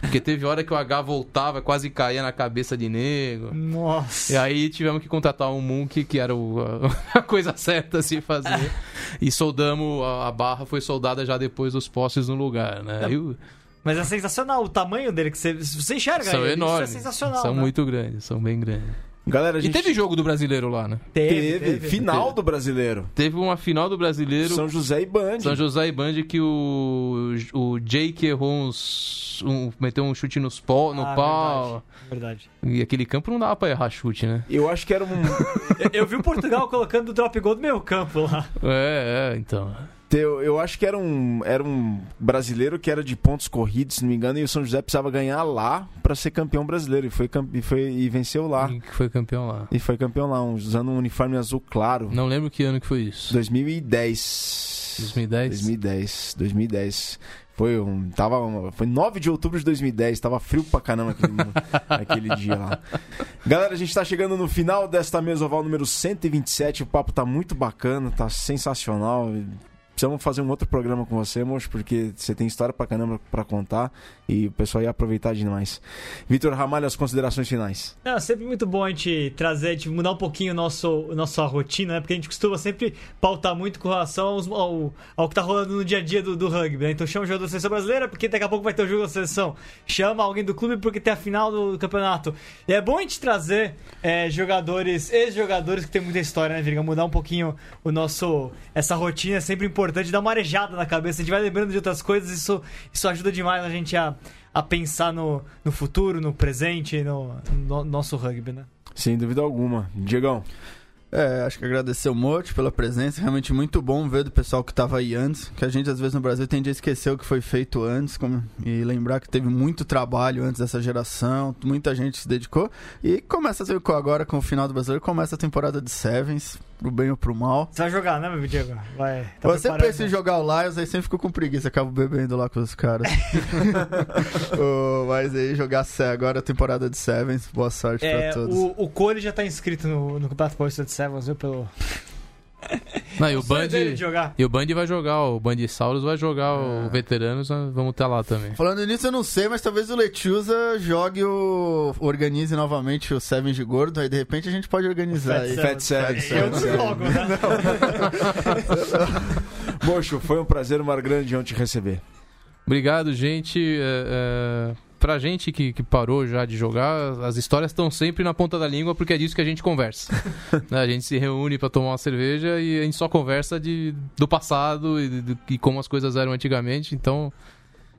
Porque teve hora que o H voltava, quase caía na cabeça de nego. Nossa. E aí tivemos que contratar um Munk, que era o- a, coisa certa a se fazer. e soldamos, a, a barra foi soldada já depois dos postes no lugar, né? E o- Mas é sensacional o tamanho dele, que você, você enxerga são ele. enormes. Isso é sensacional. são né? muito grandes, são bem grandes. Galera, a E gente teve jogo do brasileiro lá, né? teve, final do brasileiro. Teve uma final do brasileiro. São José e Band. São José e Band que o, o Jake errou uns. um- meteu um chute nos pau, no Ah, pau. Verdade. E aquele campo não dava pra errar chute, né? Eu acho que era um. Eu- Eu vi o Portugal colocando o drop goal do meio campo lá. É, é, então. Eu, eu acho que era um, era um brasileiro que era de pontos corridos, se não me engano, e o São José precisava ganhar lá pra ser campeão brasileiro. E foi, e foi e venceu lá. Que foi campeão lá? E foi campeão lá, usando um uniforme azul claro. Não lembro que ano que foi isso. 2010. 2010? 2010. 2010. Foi um. Tava, foi 9 de outubro de 2010. Tava frio pra caramba aquele, aquele dia lá. Galera, a gente tá chegando no final desta mesa oval número 127. O papo tá muito bacana, tá sensacional. Precisamos fazer um outro programa com você, moço, porque você tem história pra caramba pra contar e o pessoal ia aproveitar demais. Vitor Ramalho, as considerações finais. É sempre muito bom a gente trazer, gente mudar um pouquinho nosso, nossa rotina, né? Porque a gente costuma sempre pautar muito com relação aos- ao, ao que tá rolando no dia a dia do, do rugby, né? Então chama o jogo da seleção brasileira, porque daqui a pouco vai ter o jogo da seleção. Chama alguém do clube porque tem a final do campeonato. E é bom a gente trazer é, jogadores, ex-jogadores que tem muita história, né, Virga? Mudar um pouquinho o nosso. Essa rotina é sempre importante, dar uma arejada na cabeça. A gente vai lembrando de outras coisas, isso, isso ajuda demais a gente a, a pensar no, no futuro, no presente, no, no nosso rugby, né? Sem dúvida alguma. Diegão. É, acho que agradecer o Mote pela presença. Realmente muito bom ver do pessoal que estava aí antes. Que a gente, às vezes, no Brasil tende a esquecer o que foi feito antes. como- e lembrar que teve muito trabalho antes dessa geração. Muita gente se dedicou. E começa a agora com o final do brasileiro. Começa a temporada de Sevens, pro bem ou pro mal. Você vai jogar, né, meu Diego? Vai. tá Você preparado, pensa em né? jogar o Lions, aí sempre fico com preguiça, acabo bebendo lá com os caras. Ô, mas aí jogar agora a temporada de Sevens, boa sorte É, pra todos. o, o Cole já tá inscrito no, no Campeonato Paulista de Sevens, viu? Pelo. Não, e o Band. jogar. E o Band vai jogar, o Bandisaurus vai jogar o Veteranos, nós vamos estar lá também. Falando nisso, eu não sei, mas talvez o Lechuza jogue o. organize novamente o Sevens de gordo, aí de repente a gente pode organizar aí. Fat Fat Sevens. Eu não jogo, né? Mocho, foi um prazer, uma grande honra te receber. Obrigado, gente. É, é, pra gente que, que parou já de jogar, as histórias estão sempre na ponta da língua porque é disso que a gente conversa. Né, a gente se reúne pra tomar uma cerveja e a gente só conversa de, do passado e, de, e como as coisas eram antigamente. Então,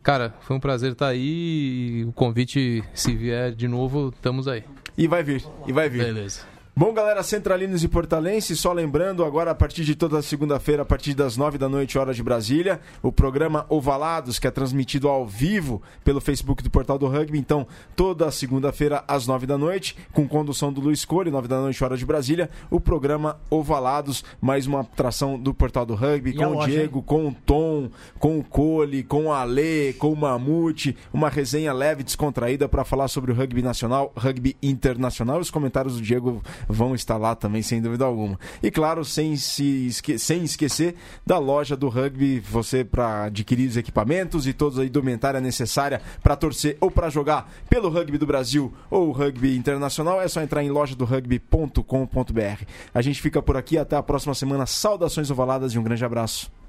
cara, foi um prazer estar aí e o convite, se vier de novo, estamos aí. E vai vir, e vai vir. Beleza. Bom, galera, centralinos e portalenses, só lembrando, agora a partir de toda segunda-feira, a partir das nove da noite, hora de Brasília, o programa Ovalados, que é transmitido ao vivo pelo Facebook do Portal do Rugby. Então, toda segunda-feira, às nove da noite, com condução do Luiz Cole, nove da noite, hora de Brasília, o programa Ovalados, mais uma atração do Portal do Rugby, E com o Diego, com o Tom, com o Cole, com o Ale, com o Mamute, uma resenha leve, descontraída para falar sobre o rugby nacional, rugby internacional. Os comentários do Diego vão estar lá também, sem dúvida alguma. E claro, sem, se esque sem esquecer da loja do rugby, você para adquirir os equipamentos e toda a indumentária necessária para torcer ou para jogar pelo rugby do Brasil ou rugby internacional, é só entrar em lojadorugby.com.br. A gente fica por aqui, até a próxima semana. Saudações ovaladas e um grande abraço.